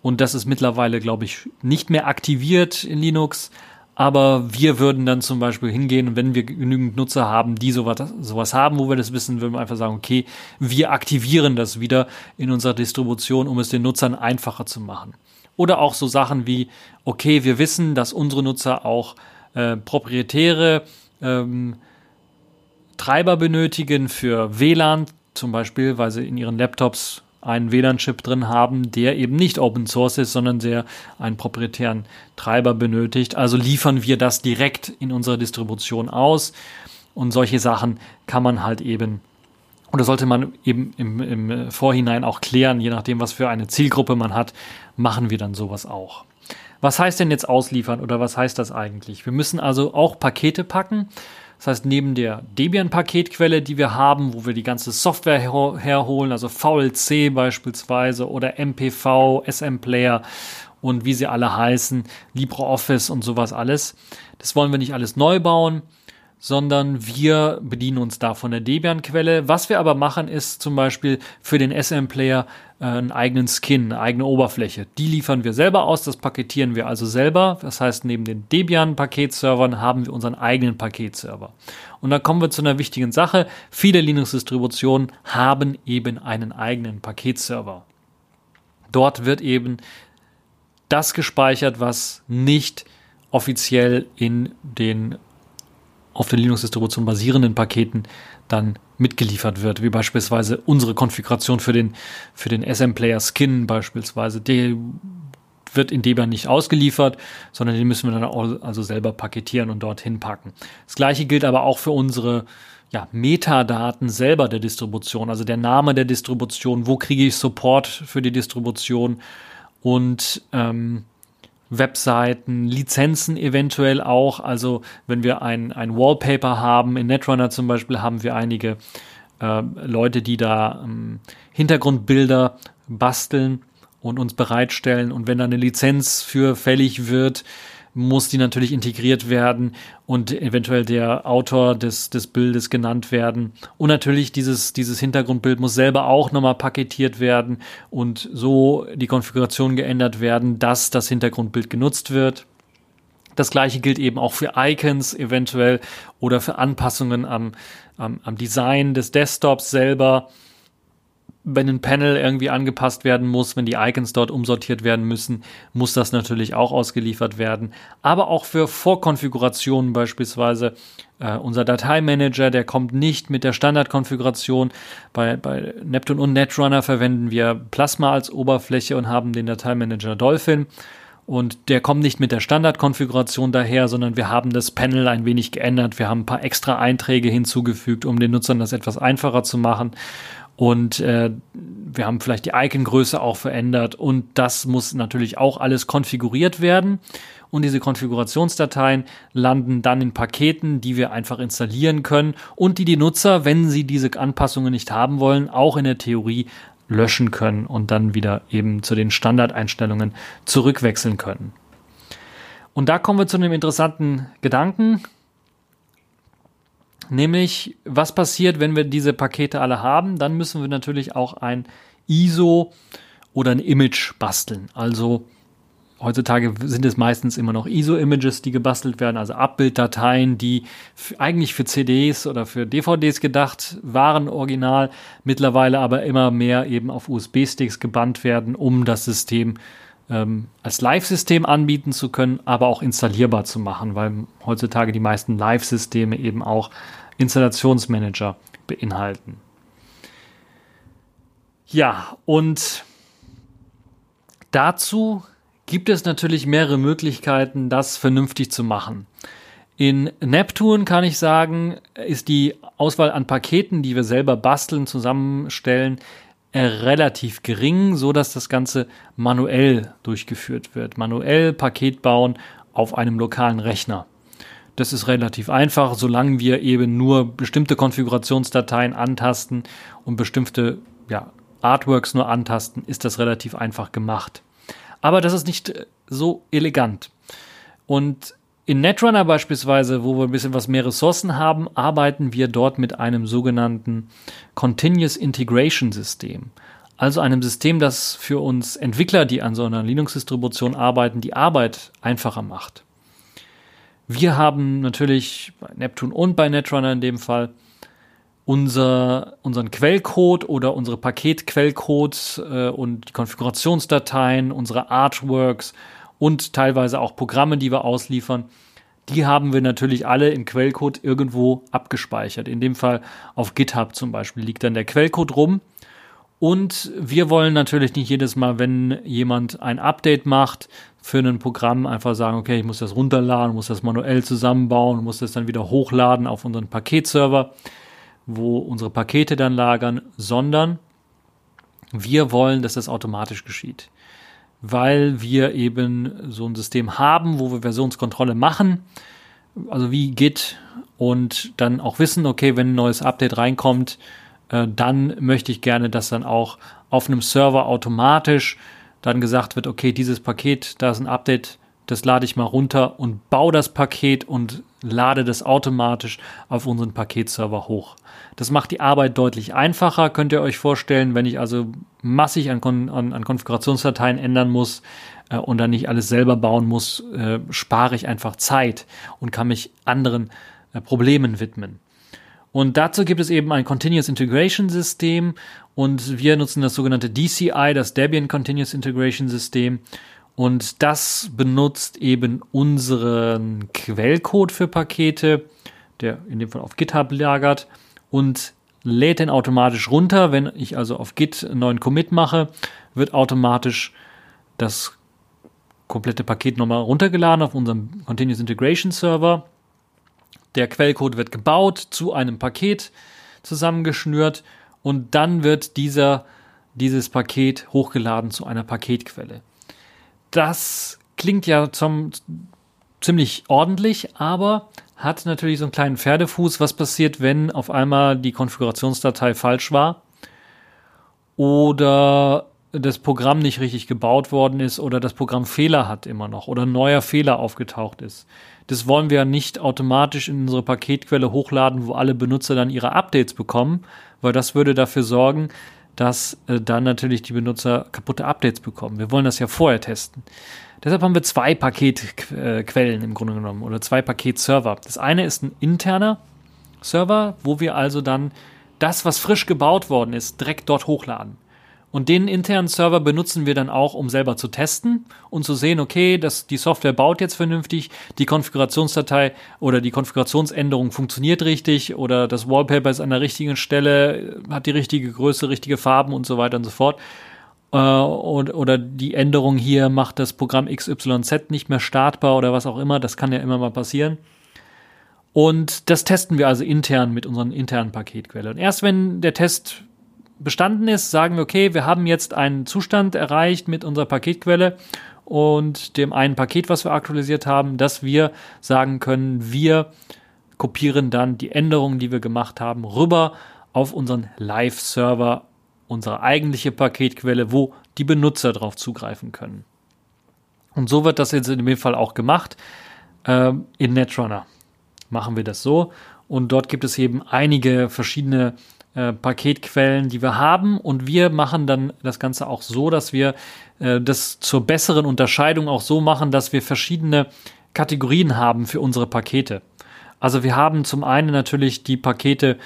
und das ist mittlerweile, glaube ich, nicht mehr aktiviert in Linux. Aber wir würden dann zum Beispiel hingehen, wenn wir genügend Nutzer haben, die sowas, sowas haben, wo wir das wissen, würden wir einfach sagen, okay, wir aktivieren das wieder in unserer Distribution, um es den Nutzern einfacher zu machen. Oder auch so Sachen wie, okay, wir wissen, dass unsere Nutzer auch äh, proprietäre ähm, Treiber benötigen für WLAN, zum Beispiel, weil sie in ihren Laptops einen WLAN-Chip drin haben, der eben nicht Open Source ist, sondern der einen proprietären Treiber benötigt. Also liefern wir das direkt in unserer Distribution aus. Und solche Sachen kann man halt eben oder sollte man eben im, im Vorhinein auch klären, je nachdem, was für eine Zielgruppe man hat, machen wir dann sowas auch. Was heißt denn jetzt ausliefern oder was heißt das eigentlich? Wir müssen also auch Pakete packen das heißt, neben der Debian-Paketquelle, die wir haben, wo wir die ganze Software her herholen, also VLC beispielsweise oder MPV, SM-Player und wie sie alle heißen, LibreOffice und sowas alles, das wollen wir nicht alles neu bauen, sondern wir bedienen uns da von der Debian-Quelle. Was wir aber machen, ist zum Beispiel für den SM-Player äh, einen eigenen Skin, eine eigene Oberfläche. Die liefern wir selber aus, das paketieren wir also selber. Das heißt, neben den Debian-Paketservern haben wir unseren eigenen Paketserver. Und dann kommen wir zu einer wichtigen Sache. Viele Linux-Distributionen haben eben einen eigenen Paketserver. Dort wird eben das gespeichert, was nicht offiziell in den auf der Linux-Distribution basierenden Paketen dann mitgeliefert wird, wie beispielsweise unsere Konfiguration für den, für den SM-Player Skin beispielsweise. Die wird in Debian nicht ausgeliefert, sondern den müssen wir dann auch also selber paketieren und dorthin packen. Das gleiche gilt aber auch für unsere ja, Metadaten selber der Distribution, also der Name der Distribution, wo kriege ich Support für die Distribution und ähm, Webseiten, Lizenzen eventuell auch. Also wenn wir ein, ein Wallpaper haben, in Netrunner zum Beispiel haben wir einige äh, Leute, die da ähm, Hintergrundbilder basteln und uns bereitstellen. Und wenn da eine Lizenz für fällig wird, muss die natürlich integriert werden und eventuell der Autor des, des Bildes genannt werden. Und natürlich dieses, dieses Hintergrundbild muss selber auch nochmal paketiert werden und so die Konfiguration geändert werden, dass das Hintergrundbild genutzt wird. Das gleiche gilt eben auch für Icons eventuell oder für Anpassungen am, am, am Design des Desktops selber wenn ein Panel irgendwie angepasst werden muss, wenn die Icons dort umsortiert werden müssen, muss das natürlich auch ausgeliefert werden. Aber auch für Vorkonfigurationen beispielsweise. Äh, unser Dateimanager, der kommt nicht mit der Standardkonfiguration. Bei, bei Neptune und Netrunner verwenden wir Plasma als Oberfläche und haben den Dateimanager Dolphin. Und der kommt nicht mit der Standardkonfiguration daher, sondern wir haben das Panel ein wenig geändert. Wir haben ein paar extra Einträge hinzugefügt, um den Nutzern das etwas einfacher zu machen. Und äh, wir haben vielleicht die Icon-Größe auch verändert und das muss natürlich auch alles konfiguriert werden. Und diese Konfigurationsdateien landen dann in Paketen, die wir einfach installieren können und die die Nutzer, wenn sie diese Anpassungen nicht haben wollen, auch in der Theorie löschen können und dann wieder eben zu den Standardeinstellungen zurückwechseln können. Und da kommen wir zu einem interessanten Gedanken, Nämlich, was passiert, wenn wir diese Pakete alle haben? Dann müssen wir natürlich auch ein ISO oder ein Image basteln. Also heutzutage sind es meistens immer noch ISO-Images, die gebastelt werden, also Abbilddateien, die eigentlich für CDs oder für DVDs gedacht waren, original, mittlerweile aber immer mehr eben auf USB-Sticks gebannt werden, um das System ähm, als Live-System anbieten zu können, aber auch installierbar zu machen, weil heutzutage die meisten Live-Systeme eben auch Installationsmanager beinhalten. Ja, und dazu gibt es natürlich mehrere Möglichkeiten, das vernünftig zu machen. In Neptune kann ich sagen, ist die Auswahl an Paketen, die wir selber basteln, zusammenstellen, relativ gering, so dass das Ganze manuell durchgeführt wird. Manuell Paket bauen auf einem lokalen Rechner. Das ist relativ einfach, solange wir eben nur bestimmte Konfigurationsdateien antasten und bestimmte ja, Artworks nur antasten, ist das relativ einfach gemacht. Aber das ist nicht so elegant. Und in Netrunner beispielsweise, wo wir ein bisschen was mehr Ressourcen haben, arbeiten wir dort mit einem sogenannten Continuous Integration System. Also einem System, das für uns Entwickler, die an so einer Linux-Distribution arbeiten, die Arbeit einfacher macht. Wir haben natürlich bei Neptune und bei Netrunner in dem Fall unser, unseren Quellcode oder unsere Paketquellcodes äh, und die Konfigurationsdateien, unsere Artworks und teilweise auch Programme, die wir ausliefern, die haben wir natürlich alle im Quellcode irgendwo abgespeichert. In dem Fall auf GitHub zum Beispiel liegt dann der Quellcode rum. Und wir wollen natürlich nicht jedes Mal, wenn jemand ein Update macht für ein Programm, einfach sagen, okay, ich muss das runterladen, muss das manuell zusammenbauen, muss das dann wieder hochladen auf unseren Paketserver, wo unsere Pakete dann lagern, sondern wir wollen, dass das automatisch geschieht weil wir eben so ein System haben, wo wir Versionskontrolle machen, also wie Git und dann auch wissen, okay, wenn ein neues Update reinkommt, äh, dann möchte ich gerne, dass dann auch auf einem Server automatisch dann gesagt wird, okay, dieses Paket, da ist ein Update, das lade ich mal runter und baue das Paket und lade das automatisch auf unseren Paketserver hoch. Das macht die Arbeit deutlich einfacher, könnt ihr euch vorstellen, wenn ich also massig an, Kon an, an Konfigurationsdateien ändern muss äh, und dann nicht alles selber bauen muss, äh, spare ich einfach Zeit und kann mich anderen äh, Problemen widmen. Und dazu gibt es eben ein Continuous Integration System und wir nutzen das sogenannte DCI, das Debian Continuous Integration System. Und das benutzt eben unseren Quellcode für Pakete, der in dem Fall auf GitHub lagert und lädt den automatisch runter. Wenn ich also auf Git einen neuen Commit mache, wird automatisch das komplette Paket nochmal runtergeladen auf unserem Continuous Integration Server. Der Quellcode wird gebaut, zu einem Paket zusammengeschnürt und dann wird dieser, dieses Paket hochgeladen zu einer Paketquelle das klingt ja zum, ziemlich ordentlich, aber hat natürlich so einen kleinen Pferdefuß. Was passiert, wenn auf einmal die Konfigurationsdatei falsch war? Oder das Programm nicht richtig gebaut worden ist oder das Programm Fehler hat immer noch oder ein neuer Fehler aufgetaucht ist. Das wollen wir nicht automatisch in unsere Paketquelle hochladen, wo alle Benutzer dann ihre Updates bekommen, weil das würde dafür sorgen, dass äh, dann natürlich die Benutzer kaputte Updates bekommen. Wir wollen das ja vorher testen. Deshalb haben wir zwei Paketquellen im Grunde genommen oder zwei Paketserver. Das eine ist ein interner Server, wo wir also dann das, was frisch gebaut worden ist, direkt dort hochladen. Und den internen Server benutzen wir dann auch, um selber zu testen und zu sehen, okay, dass die Software baut jetzt vernünftig, die Konfigurationsdatei oder die Konfigurationsänderung funktioniert richtig oder das Wallpaper ist an der richtigen Stelle, hat die richtige Größe, richtige Farben und so weiter und so fort. Äh, oder die Änderung hier macht das Programm XYZ nicht mehr startbar oder was auch immer. Das kann ja immer mal passieren. Und das testen wir also intern mit unseren internen Paketquellen. Und erst wenn der Test bestanden ist, sagen wir, okay, wir haben jetzt einen Zustand erreicht mit unserer Paketquelle und dem einen Paket, was wir aktualisiert haben, dass wir sagen können, wir kopieren dann die Änderungen, die wir gemacht haben, rüber auf unseren Live-Server, unsere eigentliche Paketquelle, wo die Benutzer darauf zugreifen können. Und so wird das jetzt in dem Fall auch gemacht. Ähm, in Netrunner machen wir das so. Und dort gibt es eben einige verschiedene äh, Paketquellen, die wir haben. Und wir machen dann das Ganze auch so, dass wir äh, das zur besseren Unterscheidung auch so machen, dass wir verschiedene Kategorien haben für unsere Pakete. Also wir haben zum einen natürlich die Pakete,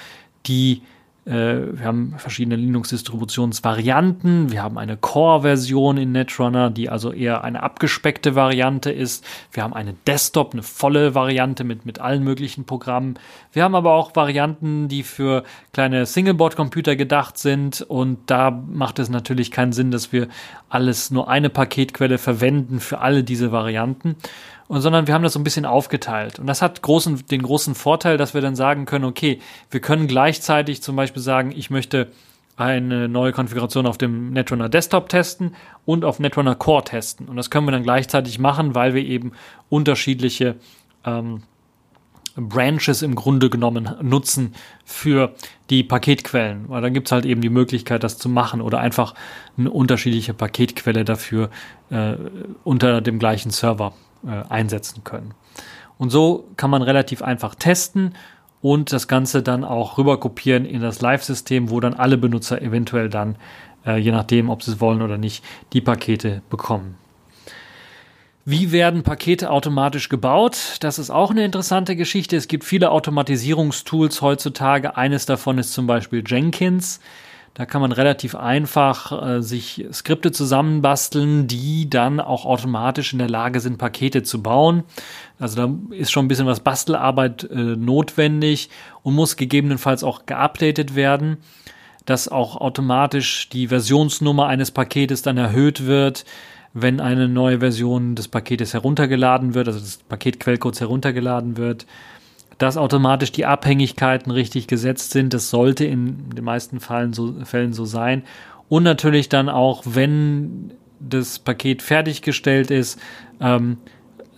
die wir haben verschiedene Linux-Distributionsvarianten. Wir haben eine Core-Version in Netrunner, die also eher eine abgespeckte Variante ist. Wir haben eine Desktop, eine volle Variante mit, mit allen möglichen Programmen. Wir haben aber auch Varianten, die für kleine Singleboard-Computer gedacht sind. Und da macht es natürlich keinen Sinn, dass wir alles nur eine Paketquelle verwenden für alle diese Varianten und sondern wir haben das so ein bisschen aufgeteilt. Und das hat großen, den großen Vorteil, dass wir dann sagen können, okay, wir können gleichzeitig zum Beispiel sagen, ich möchte eine neue Konfiguration auf dem Netrunner Desktop testen und auf Netrunner Core testen. Und das können wir dann gleichzeitig machen, weil wir eben unterschiedliche ähm, Branches im Grunde genommen nutzen für die Paketquellen. Weil dann gibt's halt eben die Möglichkeit, das zu machen oder einfach eine unterschiedliche Paketquelle dafür äh, unter dem gleichen Server äh, einsetzen können. Und so kann man relativ einfach testen und das Ganze dann auch rüber kopieren in das Live-System, wo dann alle Benutzer eventuell dann, äh, je nachdem, ob sie es wollen oder nicht, die Pakete bekommen. Wie werden Pakete automatisch gebaut? Das ist auch eine interessante Geschichte. Es gibt viele Automatisierungstools heutzutage. Eines davon ist zum Beispiel Jenkins. Da kann man relativ einfach äh, sich Skripte zusammenbasteln, die dann auch automatisch in der Lage sind, Pakete zu bauen. Also da ist schon ein bisschen was Bastelarbeit äh, notwendig und muss gegebenenfalls auch geupdatet werden, dass auch automatisch die Versionsnummer eines Paketes dann erhöht wird, wenn eine neue Version des Paketes heruntergeladen wird, also des Paketquellcodes heruntergeladen wird dass automatisch die Abhängigkeiten richtig gesetzt sind. Das sollte in den meisten Fällen so, Fällen so sein. Und natürlich dann auch, wenn das Paket fertiggestellt ist, ähm,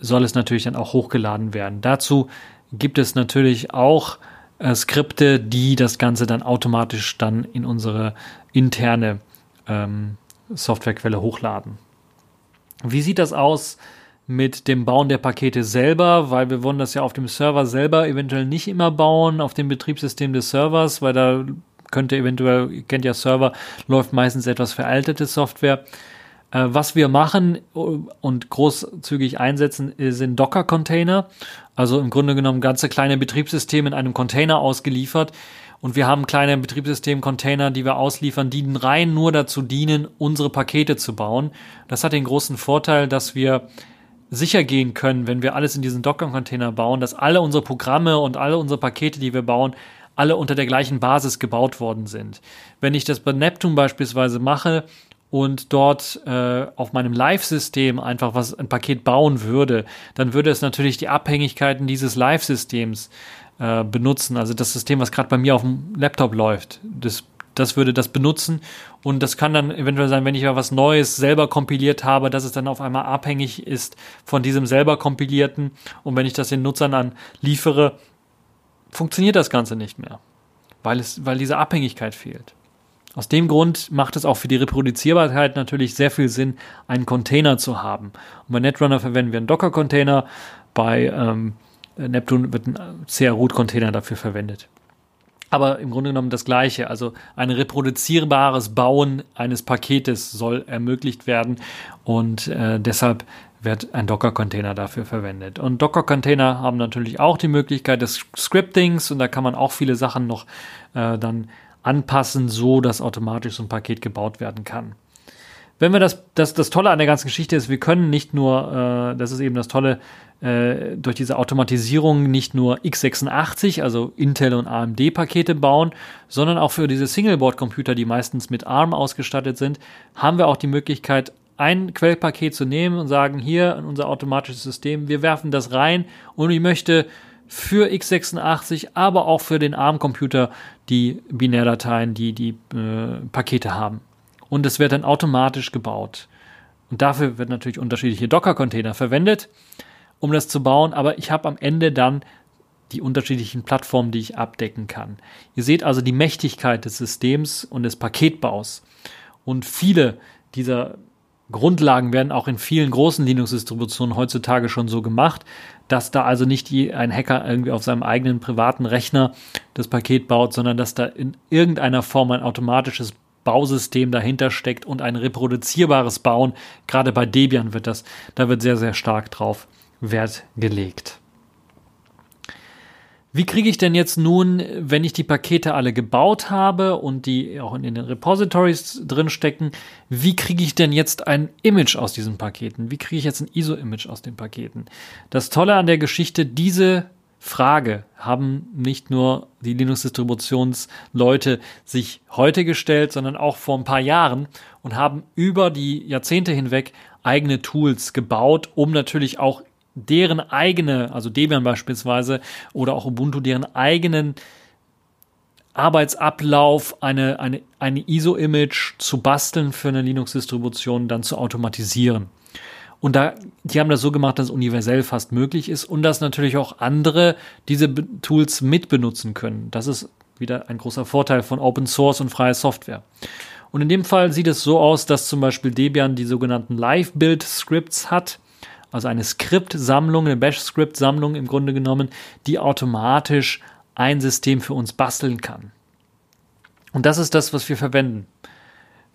soll es natürlich dann auch hochgeladen werden. Dazu gibt es natürlich auch äh, Skripte, die das Ganze dann automatisch dann in unsere interne ähm, Softwarequelle hochladen. Wie sieht das aus mit dem Bauen der Pakete selber, weil wir wollen das ja auf dem Server selber eventuell nicht immer bauen, auf dem Betriebssystem des Servers, weil da könnte eventuell, ihr kennt ja Server, läuft meistens etwas veraltete Software. Äh, was wir machen und großzügig einsetzen, sind Docker-Container. Also im Grunde genommen ganze kleine Betriebssysteme in einem Container ausgeliefert. Und wir haben kleine Betriebssystem-Container, die wir ausliefern, die rein nur dazu dienen, unsere Pakete zu bauen. Das hat den großen Vorteil, dass wir sicher gehen können, wenn wir alles in diesen Docker-Container bauen, dass alle unsere Programme und alle unsere Pakete, die wir bauen, alle unter der gleichen Basis gebaut worden sind. Wenn ich das bei Neptune beispielsweise mache und dort äh, auf meinem Live-System einfach was ein Paket bauen würde, dann würde es natürlich die Abhängigkeiten dieses Live-Systems äh, benutzen. Also das System, was gerade bei mir auf dem Laptop läuft, das das würde das benutzen. Und das kann dann eventuell sein, wenn ich ja was Neues selber kompiliert habe, dass es dann auf einmal abhängig ist von diesem selber kompilierten. Und wenn ich das den Nutzern dann liefere, funktioniert das Ganze nicht mehr. Weil es, weil diese Abhängigkeit fehlt. Aus dem Grund macht es auch für die Reproduzierbarkeit natürlich sehr viel Sinn, einen Container zu haben. Und bei Netrunner verwenden wir einen Docker-Container, bei ähm, Neptune wird ein CR-Root-Container dafür verwendet. Aber im Grunde genommen das Gleiche. Also ein reproduzierbares Bauen eines Paketes soll ermöglicht werden und äh, deshalb wird ein Docker-Container dafür verwendet. Und Docker-Container haben natürlich auch die Möglichkeit des Scriptings und da kann man auch viele Sachen noch äh, dann anpassen, so dass automatisch so ein Paket gebaut werden kann. Wenn wir das, das, das Tolle an der ganzen Geschichte ist, wir können nicht nur, äh, das ist eben das Tolle, äh, durch diese Automatisierung nicht nur x86, also Intel und AMD-Pakete bauen, sondern auch für diese Singleboard-Computer, die meistens mit ARM ausgestattet sind, haben wir auch die Möglichkeit, ein Quellpaket zu nehmen und sagen, hier in unser automatisches System, wir werfen das rein und ich möchte für x86, aber auch für den ARM-Computer die Binärdateien, die die äh, Pakete haben. Und es wird dann automatisch gebaut. Und dafür wird natürlich unterschiedliche Docker-Container verwendet, um das zu bauen. Aber ich habe am Ende dann die unterschiedlichen Plattformen, die ich abdecken kann. Ihr seht also die Mächtigkeit des Systems und des Paketbaus. Und viele dieser Grundlagen werden auch in vielen großen Linux-Distributionen heutzutage schon so gemacht, dass da also nicht ein Hacker irgendwie auf seinem eigenen privaten Rechner das Paket baut, sondern dass da in irgendeiner Form ein automatisches Bausystem dahinter steckt und ein reproduzierbares Bauen. Gerade bei Debian wird das, da wird sehr, sehr stark drauf Wert gelegt. Wie kriege ich denn jetzt nun, wenn ich die Pakete alle gebaut habe und die auch in den Repositories drin stecken, wie kriege ich denn jetzt ein Image aus diesen Paketen? Wie kriege ich jetzt ein ISO-Image aus den Paketen? Das Tolle an der Geschichte, diese Frage haben nicht nur die Linux-Distributionsleute sich heute gestellt, sondern auch vor ein paar Jahren und haben über die Jahrzehnte hinweg eigene Tools gebaut, um natürlich auch deren eigene, also Debian beispielsweise oder auch Ubuntu, deren eigenen Arbeitsablauf, eine, eine, eine ISO-Image zu basteln für eine Linux-Distribution, dann zu automatisieren. Und da, die haben das so gemacht, dass es universell fast möglich ist und dass natürlich auch andere diese Tools mitbenutzen können. Das ist wieder ein großer Vorteil von Open Source und freier Software. Und in dem Fall sieht es so aus, dass zum Beispiel Debian die sogenannten Live-Build-Scripts hat also eine Skriptsammlung, eine Bash-Skript-Sammlung im Grunde genommen, die automatisch ein System für uns basteln kann. Und das ist das, was wir verwenden.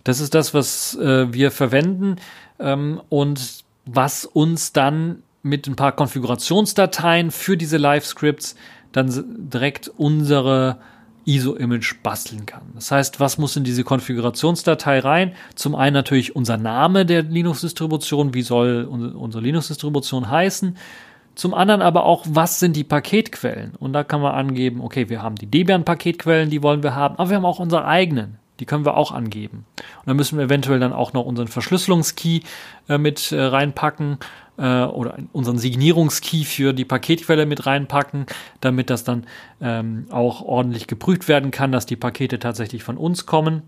Das ist das, was äh, wir verwenden ähm, und was uns dann mit ein paar Konfigurationsdateien für diese Live-Scripts dann direkt unsere ISO-Image basteln kann. Das heißt, was muss in diese Konfigurationsdatei rein? Zum einen natürlich unser Name der Linux-Distribution, wie soll unsere Linux-Distribution heißen? Zum anderen aber auch, was sind die Paketquellen? Und da kann man angeben, okay, wir haben die Debian-Paketquellen, die wollen wir haben, aber wir haben auch unsere eigenen. Die können wir auch angeben. Und dann müssen wir eventuell dann auch noch unseren Verschlüsselungskey äh, mit äh, reinpacken äh, oder unseren Signierungskey für die Paketquelle mit reinpacken, damit das dann ähm, auch ordentlich geprüft werden kann, dass die Pakete tatsächlich von uns kommen.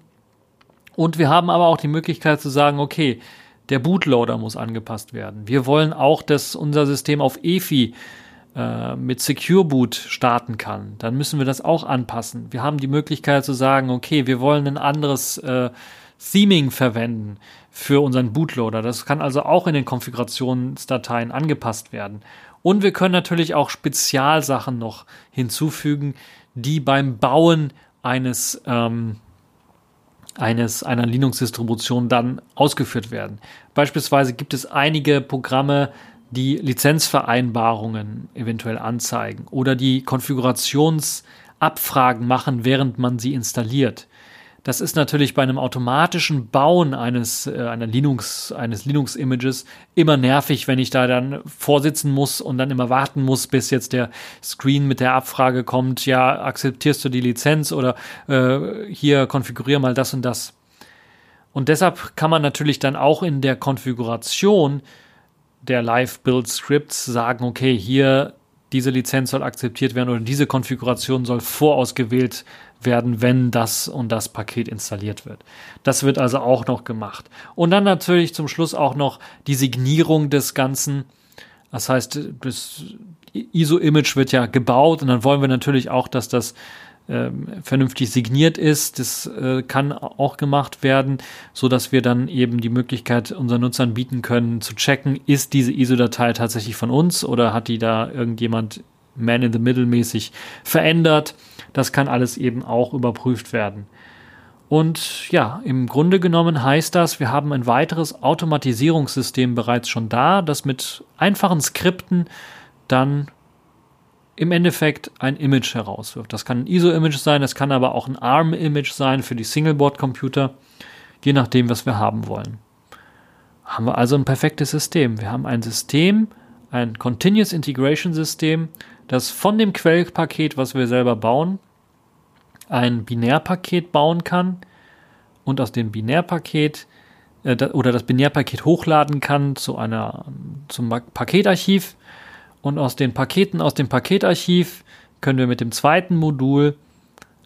Und wir haben aber auch die Möglichkeit zu sagen, okay, der Bootloader muss angepasst werden. Wir wollen auch, dass unser System auf EFI mit Secure Boot starten kann. Dann müssen wir das auch anpassen. Wir haben die Möglichkeit zu sagen, okay, wir wollen ein anderes äh, Theming verwenden für unseren Bootloader. Das kann also auch in den Konfigurationsdateien angepasst werden. Und wir können natürlich auch Spezialsachen noch hinzufügen, die beim Bauen eines, ähm, eines einer Linux-Distribution dann ausgeführt werden. Beispielsweise gibt es einige Programme, die Lizenzvereinbarungen eventuell anzeigen oder die Konfigurationsabfragen machen, während man sie installiert. Das ist natürlich bei einem automatischen Bauen eines, äh, einer Linux, eines Linux-Images immer nervig, wenn ich da dann vorsitzen muss und dann immer warten muss, bis jetzt der Screen mit der Abfrage kommt, ja, akzeptierst du die Lizenz oder äh, hier konfigurier mal das und das. Und deshalb kann man natürlich dann auch in der Konfiguration der Live-Build-Scripts sagen, okay, hier diese Lizenz soll akzeptiert werden oder diese Konfiguration soll vorausgewählt werden, wenn das und das Paket installiert wird. Das wird also auch noch gemacht. Und dann natürlich zum Schluss auch noch die Signierung des Ganzen. Das heißt, das ISO-Image wird ja gebaut und dann wollen wir natürlich auch, dass das ähm, vernünftig signiert ist. Das äh, kann auch gemacht werden, so dass wir dann eben die Möglichkeit unseren Nutzern bieten können, zu checken, ist diese ISO-Datei tatsächlich von uns oder hat die da irgendjemand man in the middle mäßig verändert. Das kann alles eben auch überprüft werden. Und ja, im Grunde genommen heißt das, wir haben ein weiteres Automatisierungssystem bereits schon da, das mit einfachen Skripten dann im Endeffekt ein Image herauswirft. Das kann ein ISO-Image sein, das kann aber auch ein ARM-Image sein für die Singleboard-Computer, je nachdem, was wir haben wollen. Haben wir also ein perfektes System. Wir haben ein System, ein Continuous Integration System, das von dem Quellpaket, was wir selber bauen, ein Binärpaket bauen kann und aus dem Binärpaket äh, oder das Binärpaket hochladen kann zu einer zum Paketarchiv und aus den Paketen aus dem Paketarchiv können wir mit dem zweiten Modul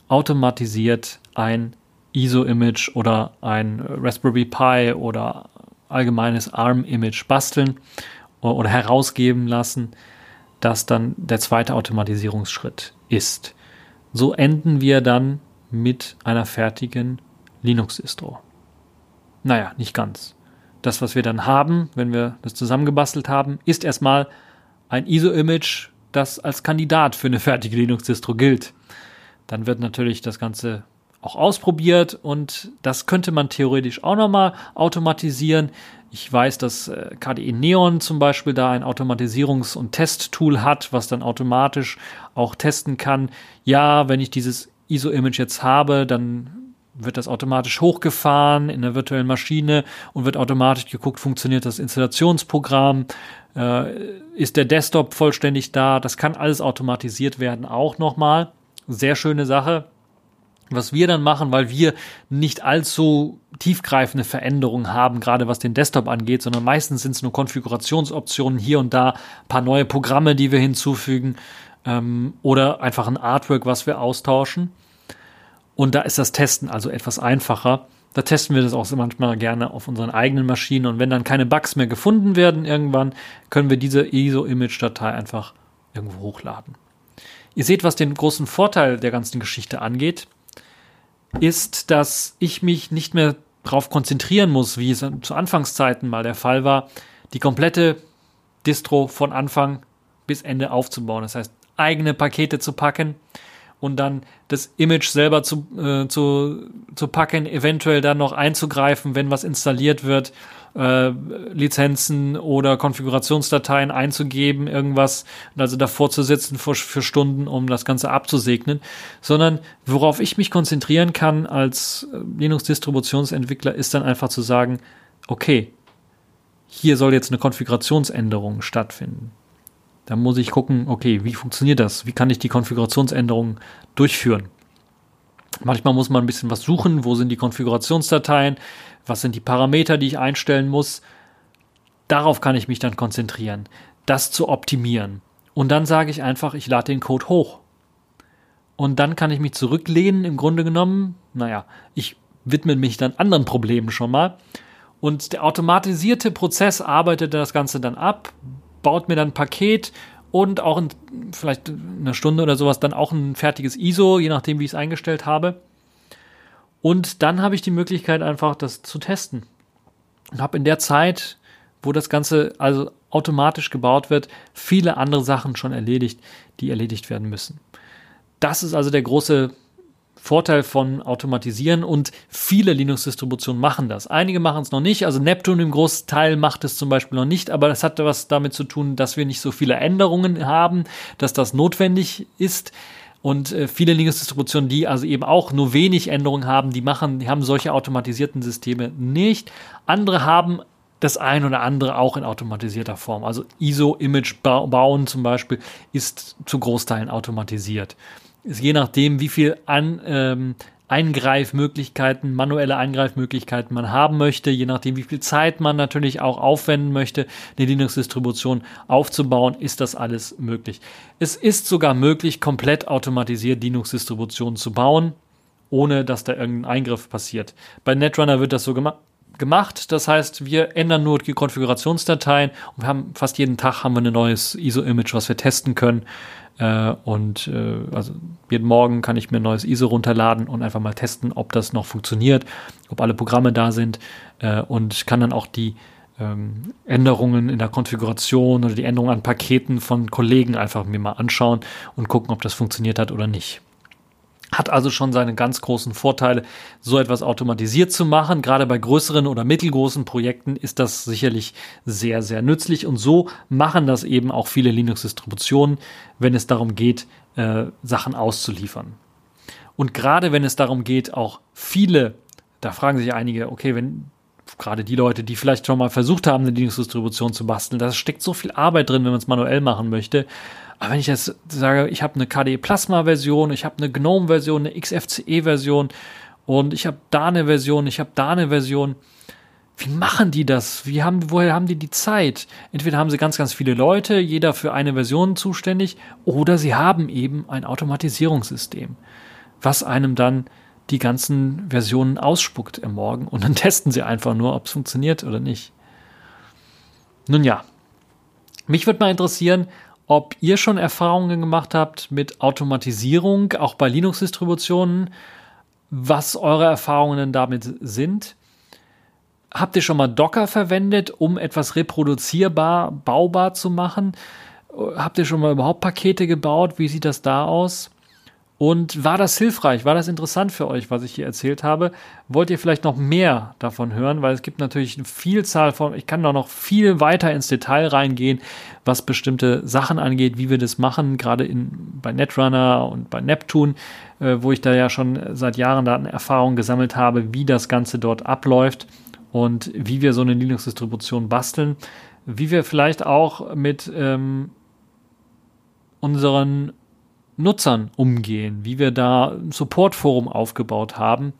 automatisiert ein ISO-Image oder ein Raspberry Pi oder allgemeines ARM-Image basteln oder herausgeben lassen, das dann der zweite Automatisierungsschritt ist. So enden wir dann mit einer fertigen Linux-Distro. Naja, nicht ganz. Das, was wir dann haben, wenn wir das zusammengebastelt haben, ist erstmal ein ISO-Image, das als Kandidat für eine fertige Linux-Distro gilt. Dann wird natürlich das Ganze auch ausprobiert und das könnte man theoretisch auch nochmal automatisieren. Ich weiß, dass äh, KDE Neon zum Beispiel da ein Automatisierungs- und Testtool hat, was dann automatisch auch testen kann. Ja, wenn ich dieses ISO-Image jetzt habe, dann wird das automatisch hochgefahren in der virtuellen Maschine und wird automatisch geguckt, funktioniert das Installationsprogramm, äh, ist der Desktop vollständig da, das kann alles automatisiert werden auch nochmal. Sehr schöne Sache. Was wir dann machen, weil wir nicht allzu tiefgreifende Veränderungen haben, gerade was den Desktop angeht, sondern meistens sind es nur Konfigurationsoptionen hier und da, ein paar neue Programme, die wir hinzufügen ähm, oder einfach ein Artwork, was wir austauschen. Und da ist das Testen also etwas einfacher. Da testen wir das auch manchmal gerne auf unseren eigenen Maschinen und wenn dann keine Bugs mehr gefunden werden irgendwann, können wir diese ISO-Image-Datei einfach irgendwo hochladen. Ihr seht, was den großen Vorteil der ganzen Geschichte angeht, ist, dass ich mich nicht mehr darauf konzentrieren muss, wie es zu Anfangszeiten mal der Fall war, die komplette Distro von Anfang bis Ende aufzubauen. Das heißt, eigene Pakete zu packen, und dann das Image selber zu, äh, zu, zu packen, eventuell dann noch einzugreifen, wenn was installiert wird, äh, Lizenzen oder Konfigurationsdateien einzugeben, irgendwas, also davor zu sitzen für, für Stunden, um das Ganze abzusegnen, sondern worauf ich mich konzentrieren kann als äh, Linux-Distributionsentwickler, ist dann einfach zu sagen, okay, hier soll jetzt eine Konfigurationsänderung stattfinden. Da muss ich gucken, okay, wie funktioniert das? Wie kann ich die Konfigurationsänderungen durchführen? Manchmal muss man ein bisschen was suchen. Wo sind die Konfigurationsdateien? Was sind die Parameter, die ich einstellen muss? Darauf kann ich mich dann konzentrieren, das zu optimieren. Und dann sage ich einfach, ich lade den Code hoch. Und dann kann ich mich zurücklehnen, im Grunde genommen. Naja, ich widme mich dann anderen Problemen schon mal. Und der automatisierte Prozess arbeitet das Ganze dann ab, baut mir dann ein Paket und auch in vielleicht eine Stunde oder sowas dann auch ein fertiges ISO, je nachdem, wie ich es eingestellt habe. Und dann habe ich die Möglichkeit, einfach das zu testen. Und habe in der Zeit, wo das Ganze also automatisch gebaut wird, viele andere Sachen schon erledigt, die erledigt werden müssen. Das ist also der große Vorteil von Automatisieren und viele Linux-Distributionen machen das. Einige machen es noch nicht, also Neptune im Großteil macht es zum Beispiel noch nicht, aber das hat was damit zu tun, dass wir nicht so viele Änderungen haben, dass das notwendig ist. Und äh, viele Linux-Distributionen, die also eben auch nur wenig Änderungen haben, die machen, die haben solche automatisierten Systeme nicht. Andere haben das ein oder andere auch in automatisierter Form. Also ISO-Image bauen zum Beispiel ist zu Großteilen automatisiert ist je nachdem, wie viel an, ähm, Eingreifmöglichkeiten, manuelle Eingreifmöglichkeiten man haben möchte, je nachdem, wie viel Zeit man natürlich auch aufwenden möchte, eine Linux-Distribution aufzubauen, ist das alles möglich. Es ist sogar möglich, komplett automatisiert Linux-Distributionen zu bauen, ohne dass da irgendein Eingriff passiert. Bei Netrunner wird das so gemacht gemacht. Das heißt, wir ändern nur die Konfigurationsdateien und wir haben fast jeden Tag haben wir ein neues ISO-Image, was wir testen können. Äh, und äh, also jeden Morgen kann ich mir ein neues ISO runterladen und einfach mal testen, ob das noch funktioniert, ob alle Programme da sind äh, und kann dann auch die ähm, Änderungen in der Konfiguration oder die Änderungen an Paketen von Kollegen einfach mir mal anschauen und gucken, ob das funktioniert hat oder nicht. Hat also schon seine ganz großen Vorteile, so etwas automatisiert zu machen. Gerade bei größeren oder mittelgroßen Projekten ist das sicherlich sehr, sehr nützlich. Und so machen das eben auch viele Linux-Distributionen, wenn es darum geht, äh, Sachen auszuliefern. Und gerade wenn es darum geht, auch viele, da fragen sich einige, okay, wenn gerade die Leute, die vielleicht schon mal versucht haben, eine Linux-Distribution zu basteln, da steckt so viel Arbeit drin, wenn man es manuell machen möchte. Aber wenn ich jetzt sage, ich habe eine KDE Plasma-Version, ich habe eine GNOME-Version, eine XFCE-Version und ich habe da eine Version, ich habe da eine Version, wie machen die das? Wie haben, woher haben die die Zeit? Entweder haben sie ganz, ganz viele Leute, jeder für eine Version zuständig, oder sie haben eben ein Automatisierungssystem, was einem dann die ganzen Versionen ausspuckt am Morgen und dann testen sie einfach nur, ob es funktioniert oder nicht. Nun ja, mich würde mal interessieren, ob ihr schon Erfahrungen gemacht habt mit Automatisierung, auch bei Linux-Distributionen, was eure Erfahrungen damit sind. Habt ihr schon mal Docker verwendet, um etwas reproduzierbar, baubar zu machen? Habt ihr schon mal überhaupt Pakete gebaut? Wie sieht das da aus? Und war das hilfreich? War das interessant für euch, was ich hier erzählt habe? Wollt ihr vielleicht noch mehr davon hören? Weil es gibt natürlich eine Vielzahl von, ich kann da noch viel weiter ins Detail reingehen, was bestimmte Sachen angeht, wie wir das machen, gerade in, bei Netrunner und bei Neptune, äh, wo ich da ja schon seit Jahren da Erfahrung gesammelt habe, wie das Ganze dort abläuft und wie wir so eine Linux-Distribution basteln. Wie wir vielleicht auch mit ähm, unseren Nutzern umgehen, wie wir da ein Supportforum aufgebaut haben,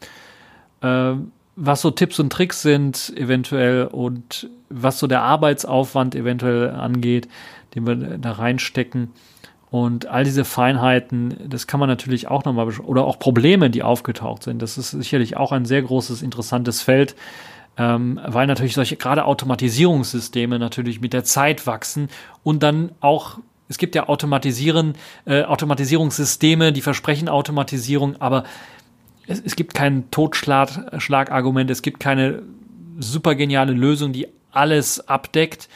äh, was so Tipps und Tricks sind eventuell und was so der Arbeitsaufwand eventuell angeht, den wir da reinstecken. Und all diese Feinheiten, das kann man natürlich auch nochmal, oder auch Probleme, die aufgetaucht sind. Das ist sicherlich auch ein sehr großes, interessantes Feld, ähm, weil natürlich solche gerade Automatisierungssysteme natürlich mit der Zeit wachsen und dann auch es gibt ja Automatisieren, äh, Automatisierungssysteme, die versprechen Automatisierung, aber es, es gibt kein Totschlagargument, es gibt keine super geniale Lösung, die alles abdeckt,